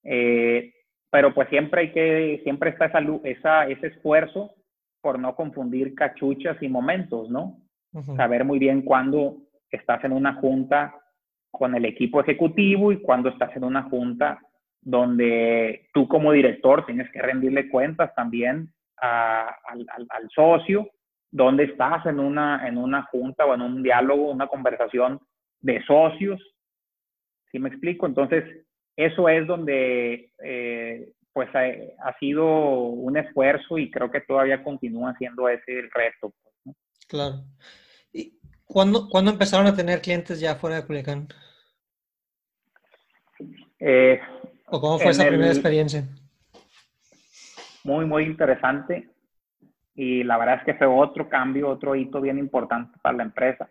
Eh, pero pues siempre hay que, siempre está esa, esa, ese esfuerzo por no confundir cachuchas y momentos, ¿no? Saber muy bien cuándo estás en una junta con el equipo ejecutivo y cuándo estás en una junta donde tú como director tienes que rendirle cuentas también al, socio, donde estás en una, en una junta o en un diálogo, una conversación de socios. ¿Sí me explico? Entonces, eso es donde eh, pues ha, sido un esfuerzo y creo que todavía continúa siendo ese el reto. Pues, claro. ¿Y cuándo, cuándo empezaron a tener clientes ya fuera de Culiacán? Eh, ¿O cómo fue esa primera experiencia? Muy, muy interesante. Y la verdad es que fue otro cambio, otro hito bien importante para la empresa.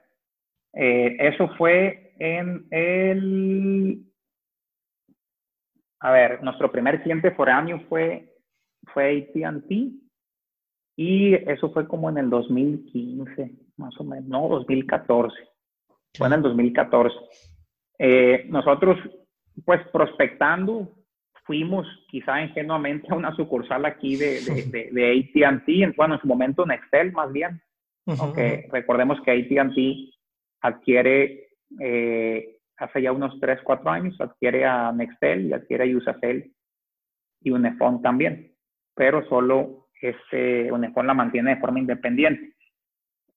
Eh, eso fue en el... A ver, nuestro primer cliente foráneo fue, fue AT&T y eso fue como en el 2015, más o menos, no, 2014. Fue en el 2014. Eh, nosotros pues prospectando, fuimos quizá ingenuamente a una sucursal aquí de, de, de, ATT, bueno, en su momento Nextel más bien, aunque recordemos que ATT adquiere, eh, hace ya unos 3, 4 años, adquiere a Nextel y adquiere a Usacell y Unifón también, pero solo este, Unifón la mantiene de forma independiente.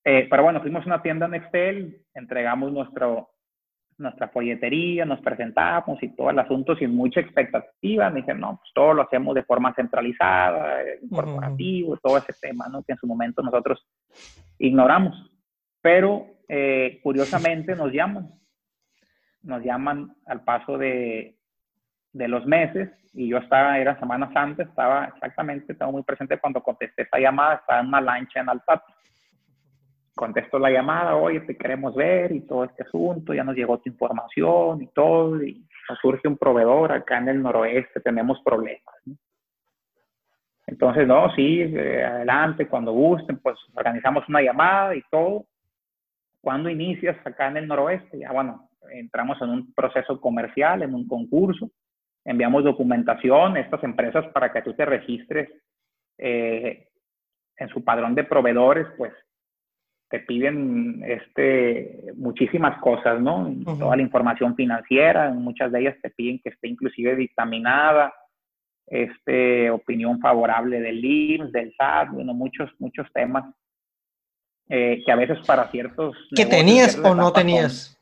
Eh, pero bueno, fuimos a una tienda Nextel, entregamos nuestro, nuestra folletería, nos presentamos y todo el asunto sin mucha expectativa. Me dicen, no, pues todo lo hacemos de forma centralizada, eh, corporativo, todo ese tema, ¿no? Que en su momento nosotros ignoramos. Pero eh, curiosamente nos llaman, nos llaman al paso de, de los meses y yo estaba, era Semana Santa, estaba exactamente, estaba muy presente cuando contesté esa llamada, estaba en una lancha en Alpato contesto la llamada, oye, te queremos ver y todo este asunto, ya nos llegó tu información y todo, y nos surge un proveedor acá en el noroeste, tenemos problemas. Entonces, no, sí, eh, adelante, cuando gusten, pues organizamos una llamada y todo. ¿Cuándo inicias acá en el noroeste? Ya, bueno, entramos en un proceso comercial, en un concurso, enviamos documentación a estas empresas para que tú te registres eh, en su padrón de proveedores, pues te piden este, muchísimas cosas, ¿no? Toda la información financiera, muchas de ellas te piden que esté inclusive dictaminada, este, opinión favorable del IMSS, del SAT, bueno, muchos, muchos temas eh, que a veces para ciertos... ¿Que tenías o no tenías?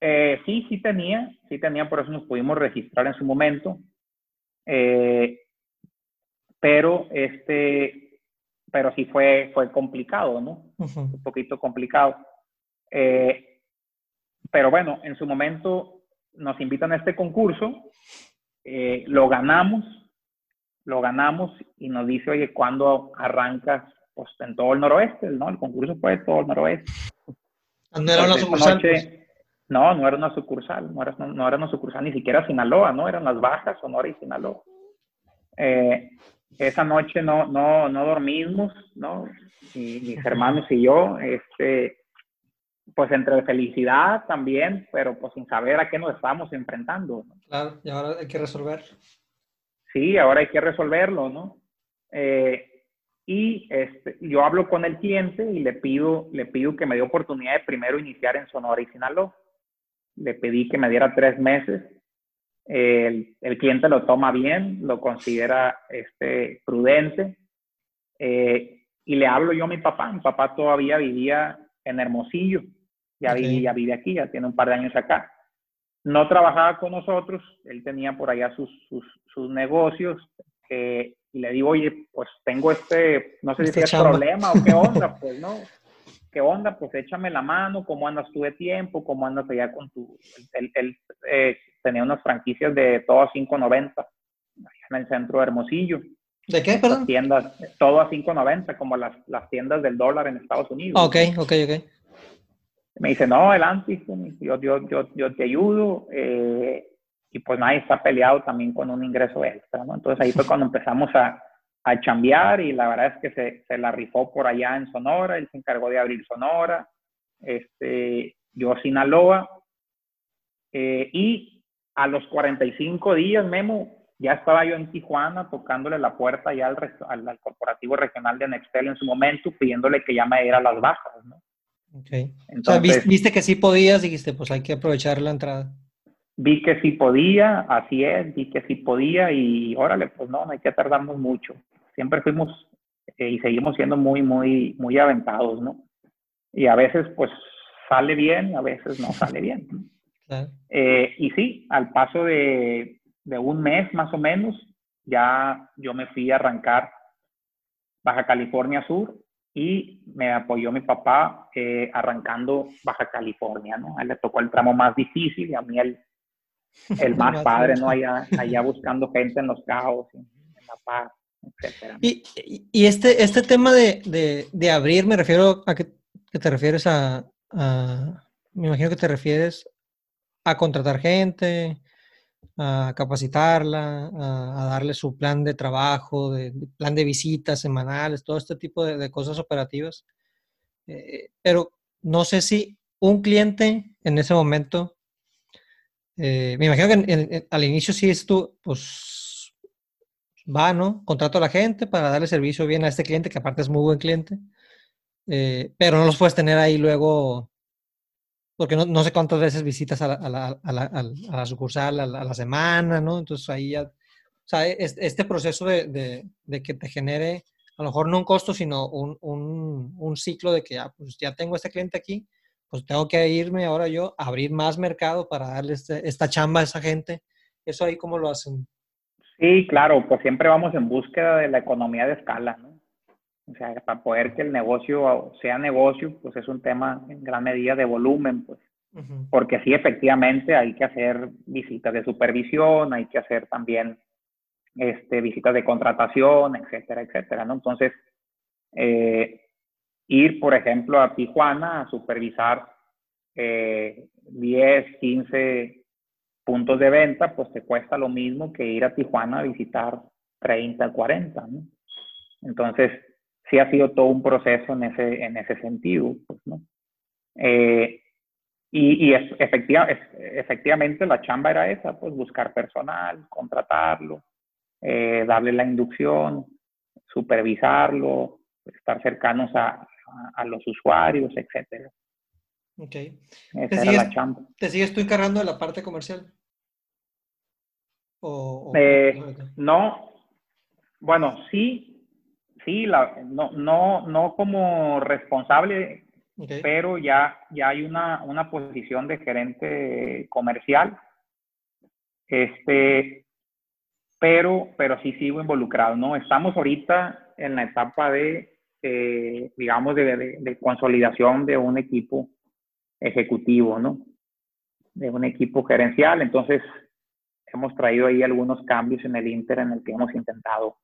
Eh, sí, sí tenía, sí tenía, por eso nos pudimos registrar en su momento. Eh, pero este, pero sí fue, fue complicado, ¿no? Un poquito complicado. pero bueno, en su momento nos invitan a este concurso eh, lo ganamos, lo ganamos y nos dice, oye, ¿cuándo arrancas? Pues en todo el noroeste, ¿no? El concurso fue todo el noroeste. ¿No era una sucursal? no, no era una sucursal, no era, no, era una sucursal, ni siquiera Sinaloa, ¿no? Eran las Bajas, Sonora y Sinaloa. Eh, esa noche no, no, no dormimos, ¿no? mis hermanos y yo, este, pues entre felicidad también, pero pues sin saber a qué nos estábamos enfrentando. Claro, y ahora hay que resolver. Sí, ahora hay que resolverlo, ¿no? Eh, y este, yo hablo con el cliente y le pido, le pido que me dé oportunidad de primero iniciar en Sonora y Sinaloa. Le pedí que me diera tres meses. El, el cliente lo toma bien, lo considera este, prudente. Eh, y le hablo yo a mi papá. Mi papá todavía vivía en Hermosillo ya, vive, ya vive aquí, ya tiene un par de años acá. No trabajaba con nosotros, él tenía por allá sus, sus, sus negocios, y le digo, oye, pues tengo este, no sé si es problema o qué onda, pues no, qué onda, pues échame la mano, cómo andas tú de tiempo, cómo andas allá con tu, él, él eh, tenía unas franquicias de todo a 5.90 en el centro de Hermosillo. ¿De qué, perdón? tiendas, todo a 5.90, como las, las tiendas del dólar en Estados Unidos. Ok, ok, ok me dice, no, adelante, yo, yo, yo, yo te ayudo. Eh, y pues nadie está peleado también con un ingreso extra, ¿no? Entonces ahí fue cuando empezamos a, a chambear y la verdad es que se, se, la rifó por allá en Sonora, él se encargó de abrir Sonora, este, yo Sinaloa. Eh, y a los 45 días, Memo, ya estaba yo en Tijuana tocándole la puerta ya al, al, al corporativo regional de Nextel en su momento, pidiéndole que ya me diera las bajas, ¿no? Okay. Entonces, viste que sí podías, dijiste, pues hay que aprovechar la entrada. Vi que sí podía, así es, vi que sí podía y órale, pues no, no hay que tardarnos mucho. Siempre fuimos eh, y seguimos siendo muy, muy, muy aventados, ¿no? Y a veces, pues sale bien, a veces no sale bien. Eh, y sí, al paso de, de un mes más o menos, ya yo me fui a arrancar Baja California Sur y me apoyó mi papá eh, arrancando Baja California, ¿no? A él le tocó el tramo más difícil y a mí el, el más padre, ¿no? Allá, allá buscando gente en los caos, en, la paz, Y, este, este tema de, de, abrir, me refiero a que, te refieres a, me imagino que te refieres a contratar gente, a capacitarla, a, darle su plan de trabajo, de, plan de visitas semanales, todo este tipo de, cosas operativas. Eh, pero no sé si un cliente en ese momento, eh, me imagino que al inicio sí es tú, pues va, ¿no? Contrato a la gente para darle servicio bien a este cliente, que aparte es muy buen cliente, eh, pero no los puedes tener ahí luego porque no, no, sé cuántas veces visitas a la, a la, a la, a la sucursal a la, semana, ¿no? Entonces ahí ya, o sea, este proceso de, de, de, que te genere, a lo mejor no un costo, sino un, un, un ciclo de que ah, pues ya tengo este cliente aquí, pues tengo que irme ahora yo a abrir más mercado para darle este, esta chamba a esa gente. ¿Eso ahí cómo lo hacen? Sí, claro, pues siempre vamos en búsqueda de la economía de escala, ¿no? O sea, para poder que el negocio sea negocio, pues es un tema en gran medida de volumen, pues. Porque sí, efectivamente, hay que hacer visitas de supervisión, hay que hacer también este, visitas de contratación, etcétera, etcétera, ¿no? Entonces, eh, ir, por ejemplo, a Tijuana a supervisar eh, 10, 15 puntos de venta, pues te cuesta lo mismo que ir a Tijuana a visitar 30, 40, ¿no? Entonces, sí ha sido todo un proceso en ese, en ese sentido, pues, ¿no? Eh, y, es, efectiva, efectivamente la chamba era esa, pues buscar personal, contratarlo, eh, darle la inducción, supervisarlo, estar cercanos a, a, los usuarios, etcétera. Ok. ¿Te sigues, ¿Te sigues tú encargando de la parte comercial? Eh, no, bueno, sí, sí, la, no, no, no como responsable, pero ya, ya hay una, una posición de gerente comercial. Este, pero, pero sí sigo involucrado, ¿no? Estamos ahorita en la etapa de, eh, digamos, de, de, consolidación de un equipo ejecutivo, ¿no? De un equipo gerencial. Entonces, hemos traído ahí algunos cambios en el Inter en el que hemos intentado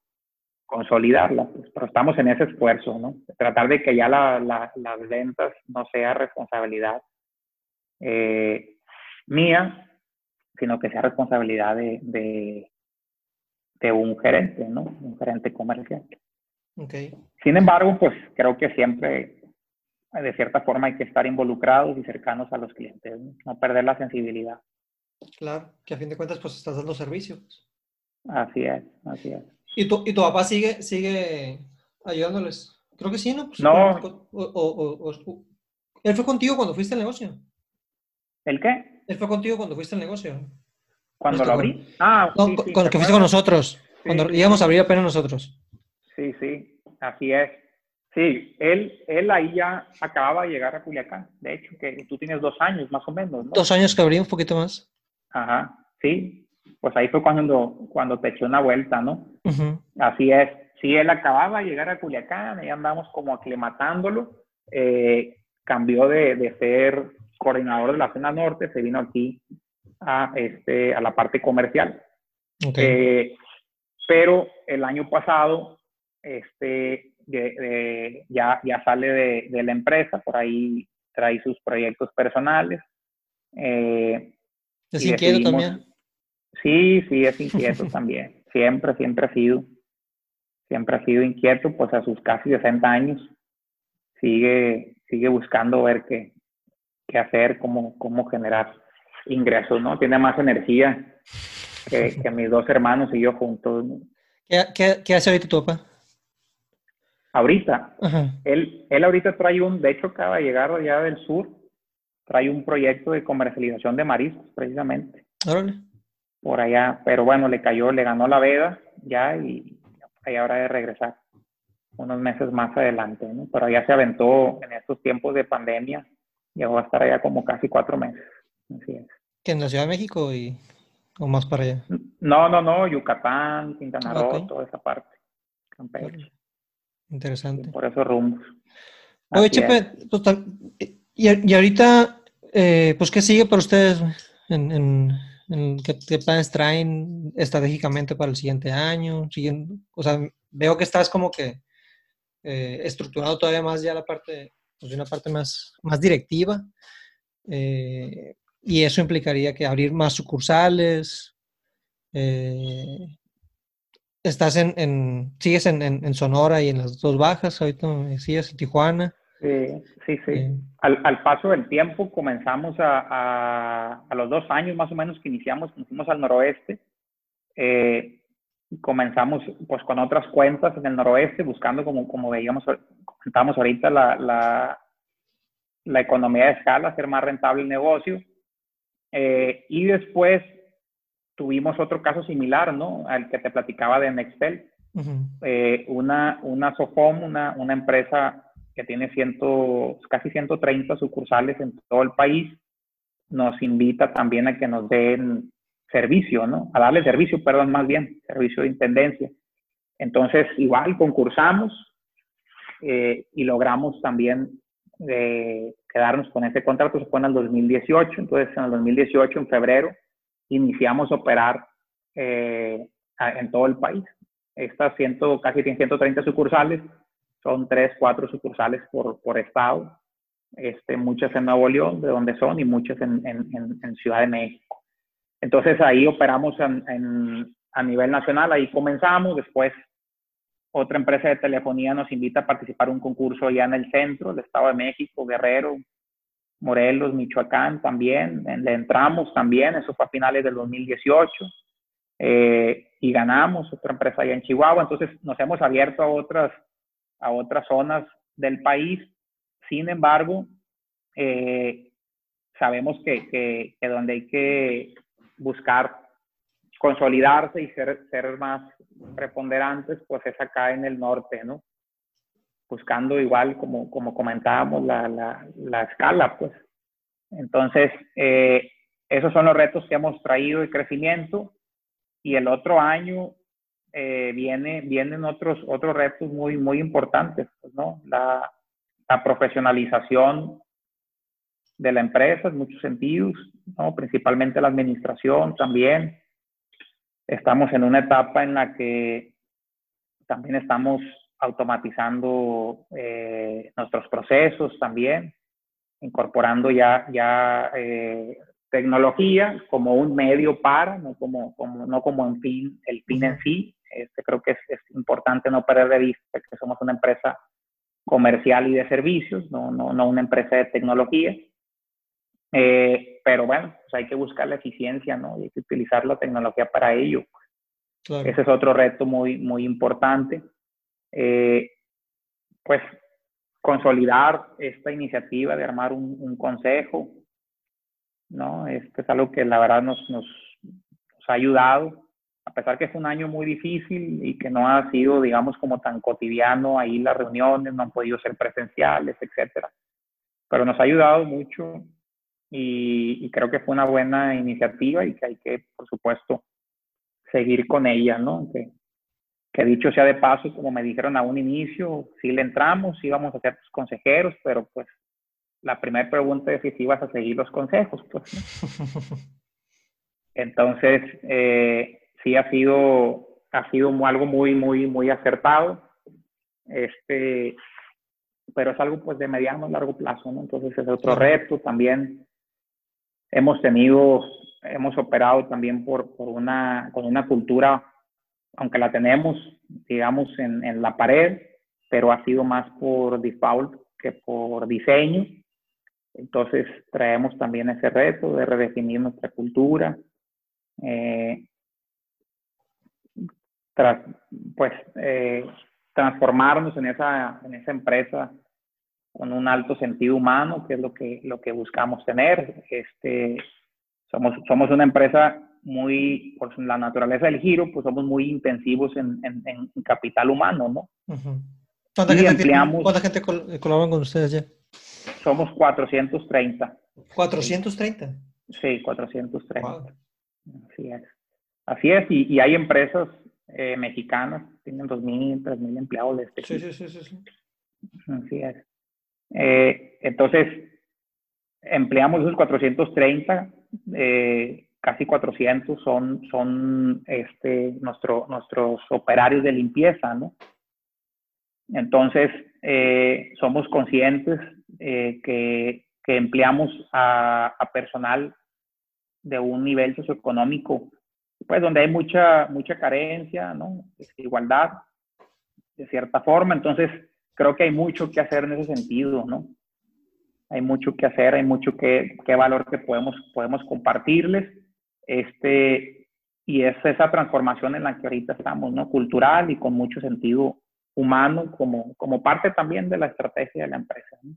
consolidarla, pues, pero estamos en ese esfuerzo, ¿no? Tratar de que ya la, las ventas no sea responsabilidad eh, mía, sino que sea responsabilidad de, de, un gerente, ¿no? Un gerente comercial. Okay. Sin embargo, pues creo que siempre, de cierta forma, hay que estar involucrados y cercanos a los clientes, no perder la sensibilidad. Claro, que a fin de cuentas pues estás dando servicios. Así es, así es. ¿Y tu, y tu papá sigue, sigue ayudándoles? Creo que sí, ¿no? Pues, no. O, ¿Él fue contigo cuando fuiste al negocio? ¿El qué? Él fue contigo cuando fuiste al negocio. ¿Cuando lo abrí? Ah, sí, sí, cuando que fuiste con nosotros. cuando íbamos a abrir apenas nosotros. Sí, sí, así es. Sí, él, él ahí ya acababa de llegar a Culiacán. De hecho, que tú tienes dos años más o menos, ¿no? Dos años que abrí, un poquito más. Ajá, sí. Pues ahí fue cuando, cuando te echó una vuelta, ¿no? Así es. Sí, él acababa de llegar a Culiacán, ahí andamos como aclimatándolo. Eh, cambió de, de, ser coordinador de la zona norte, se vino aquí a, este, a la parte comercial. Eh, pero el año pasado, este, ya, ya sale de, de, la empresa, por ahí trae sus proyectos personales. Eh, ¿Es inquieto también? Sí, sí, es inquieto también. Siempre, siempre ha sido. Siempre ha sido inquieto, pues a sus casi 60 años sigue, sigue buscando ver qué, qué hacer, cómo, cómo generar ingresos, ¿no? Tiene más energía que, que mis dos hermanos y yo juntos. ¿Qué, qué, qué hace ahorita tu papá? Ahorita, él, él ahorita trae un, de hecho acaba de llegar allá del sur, trae un proyecto de comercialización de mariscos, precisamente. Por allá, pero bueno, le cayó, le ganó la veda ya y ahí habrá de regresar unos meses más adelante, ¿no? Pero ya se aventó en estos tiempos de pandemia, llegó a estar allá como casi cuatro meses. Así es. ¿Que en la Ciudad de México y, o más para allá? No, no, no, Yucatán, Quintana Roo, toda esa parte. Interesante. por esos rumbos. Oye, Chepe, pues, y, y, ahorita eh, pues, ¿qué sigue para ustedes? ¿En, qué, planes traen estratégicamente para el siguiente año? o sea, veo que estás como que eh, estructurado todavía más ya la parte, pues, una parte más, más directiva. Eh, y eso implicaría que abrir más sucursales. Estás en, sigues en, Sonora y en las dos bajas, ahorita me decías, en Tijuana. Sí, sí, sí. Al, paso del tiempo comenzamos a, a, los dos años más o menos que iniciamos, fuimos al noroeste. Eh, comenzamos pues con otras cuentas en el noroeste, buscando como, como veíamos, comentamos ahorita, la, la, la economía de escala, hacer más rentable el negocio. Eh, y después tuvimos otro caso similar, ¿no? Al que te platicaba de Nextel. Eh, una, una Sofom, una, una empresa que tiene ciento, casi 130 sucursales en todo el país, nos invita también a que nos den servicio, ¿no? A darle servicio, perdón, más bien, servicio de intendencia. Entonces, igual concursamos eh, y logramos también eh, quedarnos con ese contrato, se fue en el 2018, entonces en el 2018, en febrero, iniciamos a operar eh, en todo el país. Estas ciento, casi 130 sucursales son tres, cuatro sucursales por, por estado, este, muchas en Nuevo León, de donde son, y muchas en, en, en Ciudad de México. Entonces ahí operamos en, a nivel nacional, ahí comenzamos, después otra empresa de telefonía nos invita a participar en un concurso ya en el centro, del Estado de México, Guerrero, Morelos, Michoacán también, le entramos también, eso fue a finales del 2018, eh, y ganamos otra empresa allá en Chihuahua, entonces nos hemos abierto a otras a otras zonas del país Sin embargo, eh, sabemos que, que, donde hay que buscar consolidarse y ser, ser más preponderantes, pues es acá en el norte, ¿no? Buscando igual, como, como comentábamos, la, la, la escala, pues. Entonces, eh, esos son los retos que hemos traído de crecimiento y el otro año eh, viene, vienen otros, otros retos muy, muy importantes, pues, ¿no? La, la profesionalización de la empresa en muchos sentidos, ¿no? principalmente la administración también. Estamos en una etapa en la que también estamos automatizando eh, nuestros procesos también, incorporando ya, ya eh, tecnología como un medio para, no como, como, no como en fin, el fin en sí. Este, creo que es, es, importante no perder de vista que somos una empresa comercial y de servicios, no, no, no una empresa de tecnología. Eh, pero bueno, pues hay que buscar la eficiencia, ¿no? Y hay que utilizar la tecnología para ello. Ese es otro reto muy, muy importante. Eh, pues consolidar esta iniciativa de armar un, consejo, ¿no? Este es algo que la verdad nos, nos, ha ayudado, a pesar que es un año muy difícil y que no ha sido, digamos, como tan cotidiano, ahí las reuniones no han podido ser presenciales, etcétera. Pero nos ha ayudado mucho y, creo que fue una buena iniciativa y que hay que, por supuesto, seguir con ella, ¿no? Que dicho sea de paso, como me dijeron a un inicio, sí le entramos, sí vamos a ser tus consejeros, pero pues la primera pregunta es si vas a seguir los consejos, pues. Entonces, eh, sí ha sido, ha sido algo muy, muy, muy acertado. Este, pero es algo pues de mediano a largo plazo, ¿no? Entonces es otro reto también hemos tenido, hemos operado también por, por una, con una cultura, aunque la tenemos, digamos, en, en la pared, pero ha sido más por default que por diseño. Entonces traemos también ese reto de redefinir nuestra cultura, eh, tras, pues eh, transformarnos en esa, en esa empresa con un alto sentido humano, que es lo que, lo que buscamos tener. Este, somos, somos una empresa muy, por la naturaleza del giro, pues somos muy intensivos en, en, capital humano, ¿no? ¿Cuánta, gente ¿Cuánta, gente colabora con ustedes ya? Somos 430. ¿430? Sí, 430. Así es. Así es, y, y hay empresas eh, mexicanas, tienen 2.000, 3.000 empleados de este sí, sí, sí, sí, sí. Así es. Eh, entonces, empleamos esos 430, eh, casi 400 son, son este, nuestro, nuestros operarios de limpieza, ¿no? Entonces, eh, somos conscientes que, que, empleamos a, a, personal de un nivel socioeconómico, pues donde hay mucha, mucha carencia, ¿no? Desigualdad, de cierta forma. Entonces, creo que hay mucho que hacer en ese sentido, ¿no? Hay mucho que hacer, hay mucho que, que valor que podemos, podemos compartirles. Este, y es esa transformación en la que ahorita estamos, ¿no? Cultural y con mucho sentido humano como, como parte también de la estrategia de la empresa. ¿no?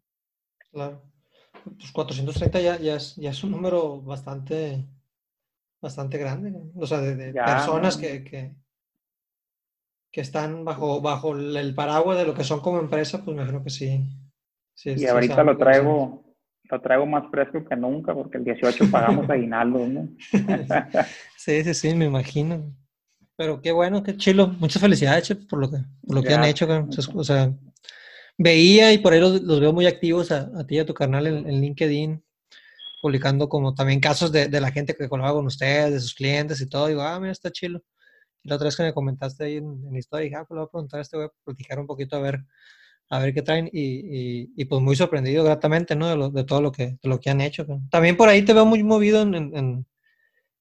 Claro. Pues 430 ya, ya, es, ya es un número bastante, bastante grande, o sea, de, personas que, que, que están bajo, bajo el paraguas de lo que son como empresa, pues me imagino que sí. y ahorita lo traigo, lo traigo más fresco que nunca, porque el 18 pagamos aguinaldo, ¿no? sí, sí, sí, me imagino. Pero qué bueno, qué chilo. Muchas felicidades, por lo que, por lo que han hecho. O sea, veía y por ahí los, veo muy activos a, ti y a tu canal en, LinkedIn, publicando como también casos de, de, la gente que colabora con ustedes, de sus clientes y todo. Digo, ah, mira, está chilo la otra vez que me comentaste ahí en, la historia, dije, ah, pues le voy a preguntar a este, voy a platicar un poquito a ver, a ver qué traen. Y, y, pues muy sorprendido gratamente, ¿no? De, lo, de todo lo que, de lo que han hecho. También por ahí te veo muy movido en, en,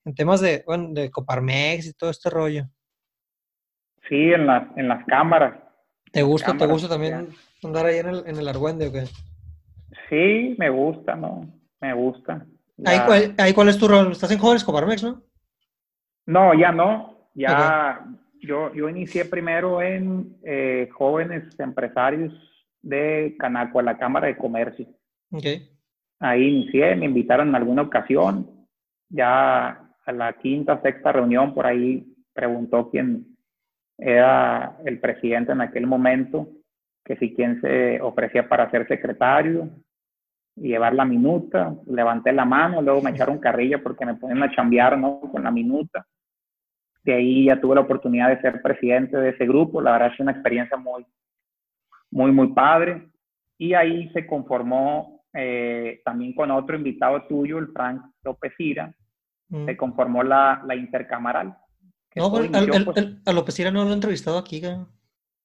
en temas de, bueno, de Coparmex y todo este rollo. Sí, en, las en las cámaras. ¿Te gusta, ¿te gusta también andar ahí en el, en el Argüende o qué? Sí, me gusta, ¿no? Me gusta. ¿Ahí, cuál, ¿Ahí cuál es tu rol? ¿Estás en Jóvenes Coparmex, no? No, ya no. Ya yo, yo inicié primero en eh, jóvenes empresarios de Canaco, a la Cámara de Comercio. Ahí inicié, me invitaron en alguna ocasión, ya a la quinta, sexta reunión, por ahí preguntó quién era el presidente en aquel momento, que si quién se ofrecía para ser secretario y llevar la minuta, levanté la mano, luego me echaron carrilla porque me ponían a chambear, ¿no? Con la minuta. De ahí ya tuve la oportunidad de ser presidente de ese grupo, la verdad es una experiencia muy, muy, muy padre. Y ahí se conformó eh, también con otro invitado tuyo, el Frank López Ira, mm. se conformó la, la intercamaral. No, pues, a López Ira no lo he entrevistado aquí.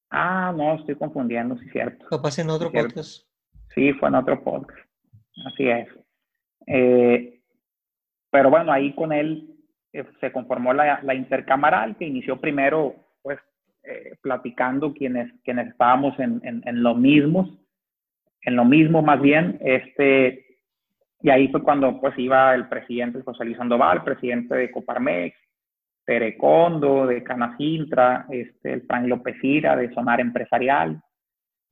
Ah, no, estoy confundiendo, sí, cierto. Capaz en otro podcast. Sí, fue en otro podcast. Así es. Eh, pero bueno, ahí con él eh, se conformó la, la, intercamaral que inició primero, pues, eh, platicando quienes, quienes estábamos en, en, en lo mismos, en lo mismo más bien, este, y ahí fue cuando pues iba el presidente José Luis Sandoval, presidente de Coparmex, Terecondo, de Canacintra, este, el Frank López Ira, de Sonar Empresarial.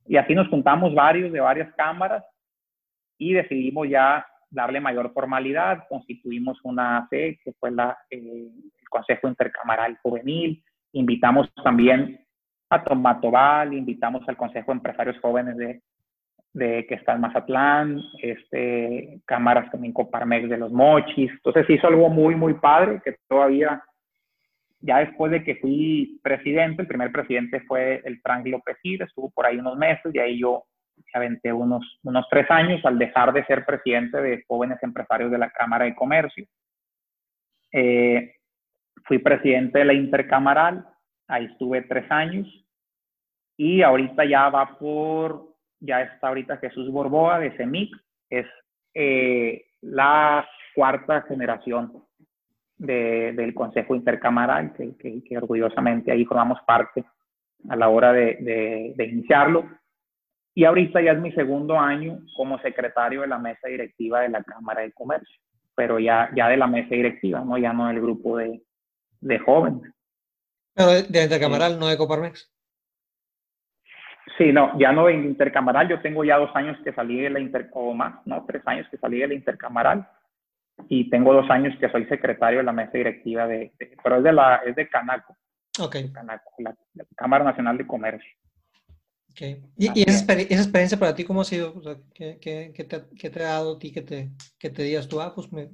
Y así nos juntamos varios de varias cámaras y decidimos ya darle mayor formalidad. Constituimos una AC, que fue la, eh, el Consejo Intercamaral Juvenil. Invitamos también a Tomatobal, invitamos al Consejo de Empresarios Jóvenes de, de que está en Mazatlán, este, cámaras también Coparmex de los Mochis. Entonces hizo algo muy, muy padre que todavía ya después de que fui presidente, el primer presidente fue el Frank López estuvo por ahí unos meses y ahí yo aventé unos, unos tres años al dejar de ser presidente de jóvenes empresarios de la Cámara de Comercio. Eh, fui presidente de la Intercamaral, ahí estuve tres años y ahorita ya va por, ya está ahorita Jesús Borboa de CEMIC, es eh, la cuarta generación del Consejo Intercamaral, que, que, orgullosamente ahí formamos parte a la hora de, de, iniciarlo. Y ahorita ya es mi segundo año como secretario de la mesa directiva de la Cámara de Comercio, pero ya, ya de la mesa directiva, ¿no? ya no del grupo de, de jóvenes. Pero de, intercamaral, no de Coparmex. Sí, no, ya no de intercamaral. Yo tengo ya dos años que salí de la inter, o más, no, tres años que salí de la intercamaral y tengo dos años que soy secretario de la mesa directiva de, pero es de la es de Canaco. Ok. Canaco, la, Cámara Nacional de Comercio. Okay. ¿Y, esa, experiencia para ti cómo ha sido? ¿qué, qué, qué, te, ¿qué, te, ha dado a ti que te, que te digas tú, ah, pues me,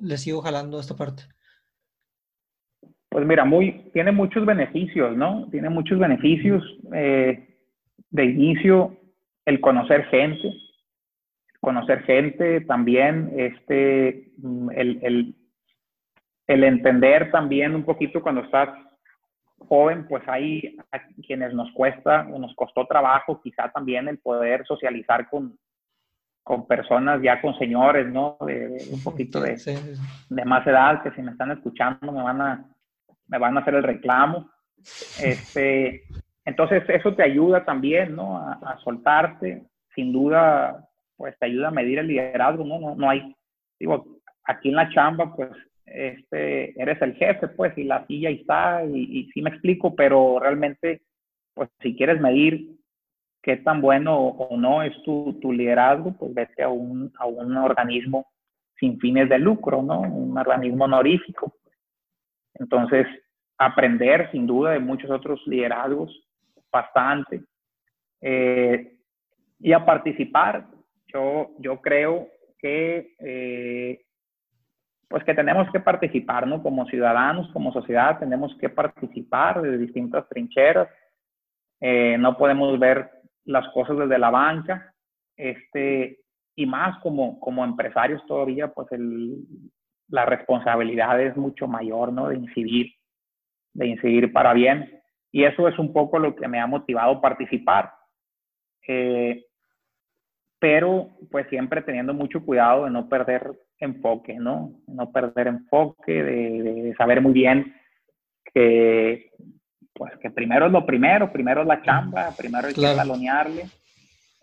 le sigo jalando esta parte? Pues mira, muy, tiene muchos beneficios, ¿no? Tiene muchos beneficios. Eh, de inicio, el conocer gente, conocer gente también, este, mm, el, el, el, entender también un poquito cuando estás joven, pues hay a quienes nos cuesta o nos costó trabajo, quizá también el poder socializar con, con personas ya con señores, ¿no? De, un poquito de, de, más edad, que si me están escuchando me van a, me van a hacer el reclamo. Este, entonces eso te ayuda también, ¿no? A, a soltarte. Sin duda, pues te ayuda a medir el liderazgo, ¿no? No, no hay, digo, aquí en la chamba, pues, este, eres el jefe, pues, y la silla está, y, y sí me explico, pero realmente, pues, si quieres medir qué tan bueno o, no es tu, liderazgo, pues vete a un, a un organismo sin fines de lucro, ¿no? Un organismo honorífico. Entonces, aprender sin duda de muchos otros liderazgos, bastante. Eh, y a participar, yo, yo creo que, eh, pues que tenemos que participar, ¿no? Como ciudadanos, como sociedad, tenemos que participar de distintas trincheras. Eh, no podemos ver las cosas desde la banca, este, y más como, como empresarios todavía, pues el, la responsabilidad es mucho mayor, ¿no? De incidir, de incidir para bien. Y eso es un poco lo que me ha motivado a participar. Eh, pero pues siempre teniendo mucho cuidado de no perder enfoque, ¿no? No perder enfoque, de, saber muy bien que, pues que primero es lo primero, primero es la chamba, primero hay que talonearle.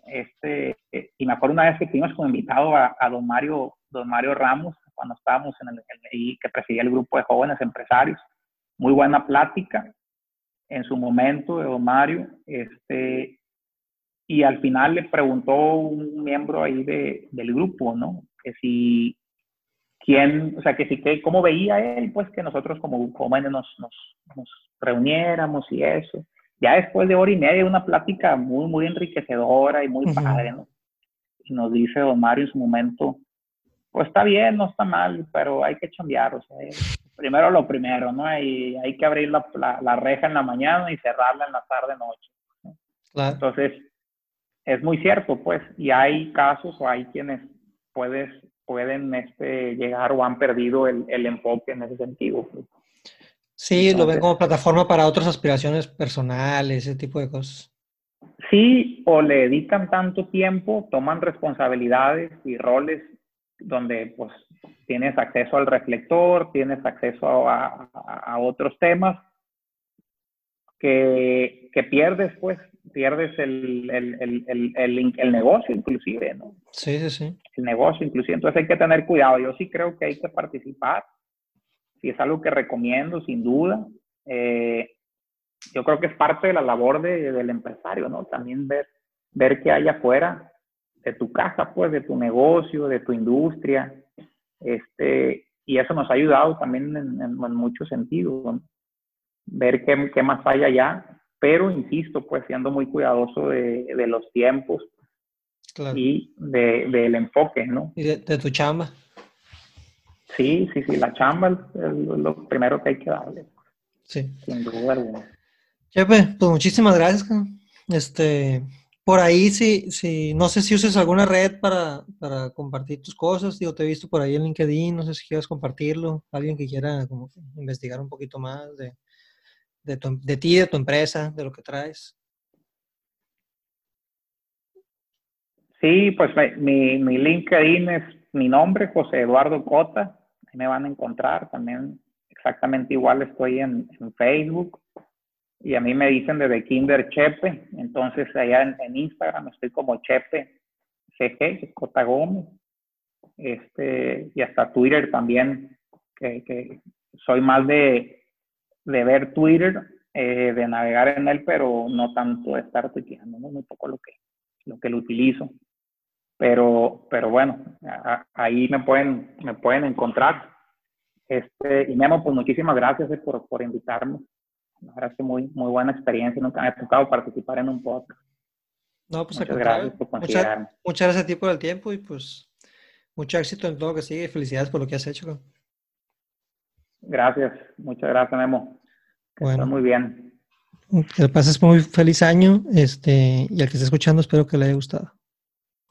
Este, y me acuerdo una vez que tuvimos como invitado a, don, Mario, don Mario Ramos, cuando estábamos en el, y que presidía el grupo de jóvenes empresarios. Muy buena plática en su momento de don Mario. Este, y al final le preguntó un miembro ahí de, del grupo, ¿no? Que si, quién, o sea, que si, que, cómo veía él, pues que nosotros como jóvenes nos, nos, nos reuniéramos y eso. Ya después de hora y media, una plática muy, muy enriquecedora y muy padre, ¿no? Y nos dice don Mario en su momento, pues está bien, no está mal, pero hay que chambear, o sea, primero lo primero, ¿no? Y hay que abrir la, la, reja en la mañana y cerrarla en la tarde-noche. Claro. Entonces, es muy cierto, pues, y hay casos o hay quienes puedes, pueden este, llegar o han perdido el, el enfoque en ese sentido. Pues. Sí, lo ven como plataforma para otras aspiraciones personales, ese tipo de cosas. Sí, o le dedican tanto tiempo, toman responsabilidades y roles donde pues tienes acceso al reflector, tienes acceso a, a, otros temas que, que, pierdes, pues, pierdes el, el, el, el, negocio inclusive, ¿no? Sí, sí, sí. El negocio inclusive. Entonces hay que tener cuidado. Yo sí creo que hay que participar. Si es algo que recomiendo, sin duda. Eh, yo creo que es parte de la labor de, del empresario, ¿no? También ver, ver qué hay afuera de tu casa, pues, de tu negocio, de tu industria. Este, y eso nos ha ayudado también en, muchos sentidos, ver qué, qué, más hay allá, pero insisto, pues siendo muy cuidadoso de, de los tiempos y de, del enfoque, ¿no? Y de, tu chamba. Sí, sí, sí, la chamba es lo primero que hay que darle. Sí. Sin duda alguna. Chepe, pues muchísimas gracias. Este, por ahí, sí, sí, no sé si uses alguna red para, para compartir tus cosas. Digo, te he visto por ahí en LinkedIn, no sé si quieres compartirlo. Alguien que quiera como investigar un poquito más de, de, de ti, de tu empresa, de lo que traes. Sí, pues mi, mi LinkedIn es mi nombre, José Eduardo Cota. Ahí me van a encontrar. También exactamente igual estoy en, Facebook. Y a mí me dicen desde Kinder Chepe, entonces allá en, Instagram estoy como Chepe CG, Cota Gómez, este, y hasta Twitter también, que, que soy más de, de ver Twitter, eh, de navegar en él, pero no tanto de estar tuiteando, muy poco lo que, lo que lo utilizo. Pero, pero bueno, ahí me pueden, me pueden encontrar. Este, y Memo, pues muchísimas gracias eh, por, por invitarme. La verdad es que muy, muy buena experiencia. Nunca me ha tocado participar en un podcast. No, pues muchas gracias por considerarme. Muchas, gracias a ti por el tiempo y pues mucho éxito en todo lo que sigue felicidades por lo que has hecho. Gracias, muchas gracias, Memo. bueno, muy bien. Que pases muy feliz año este, y al que esté escuchando espero que le haya gustado.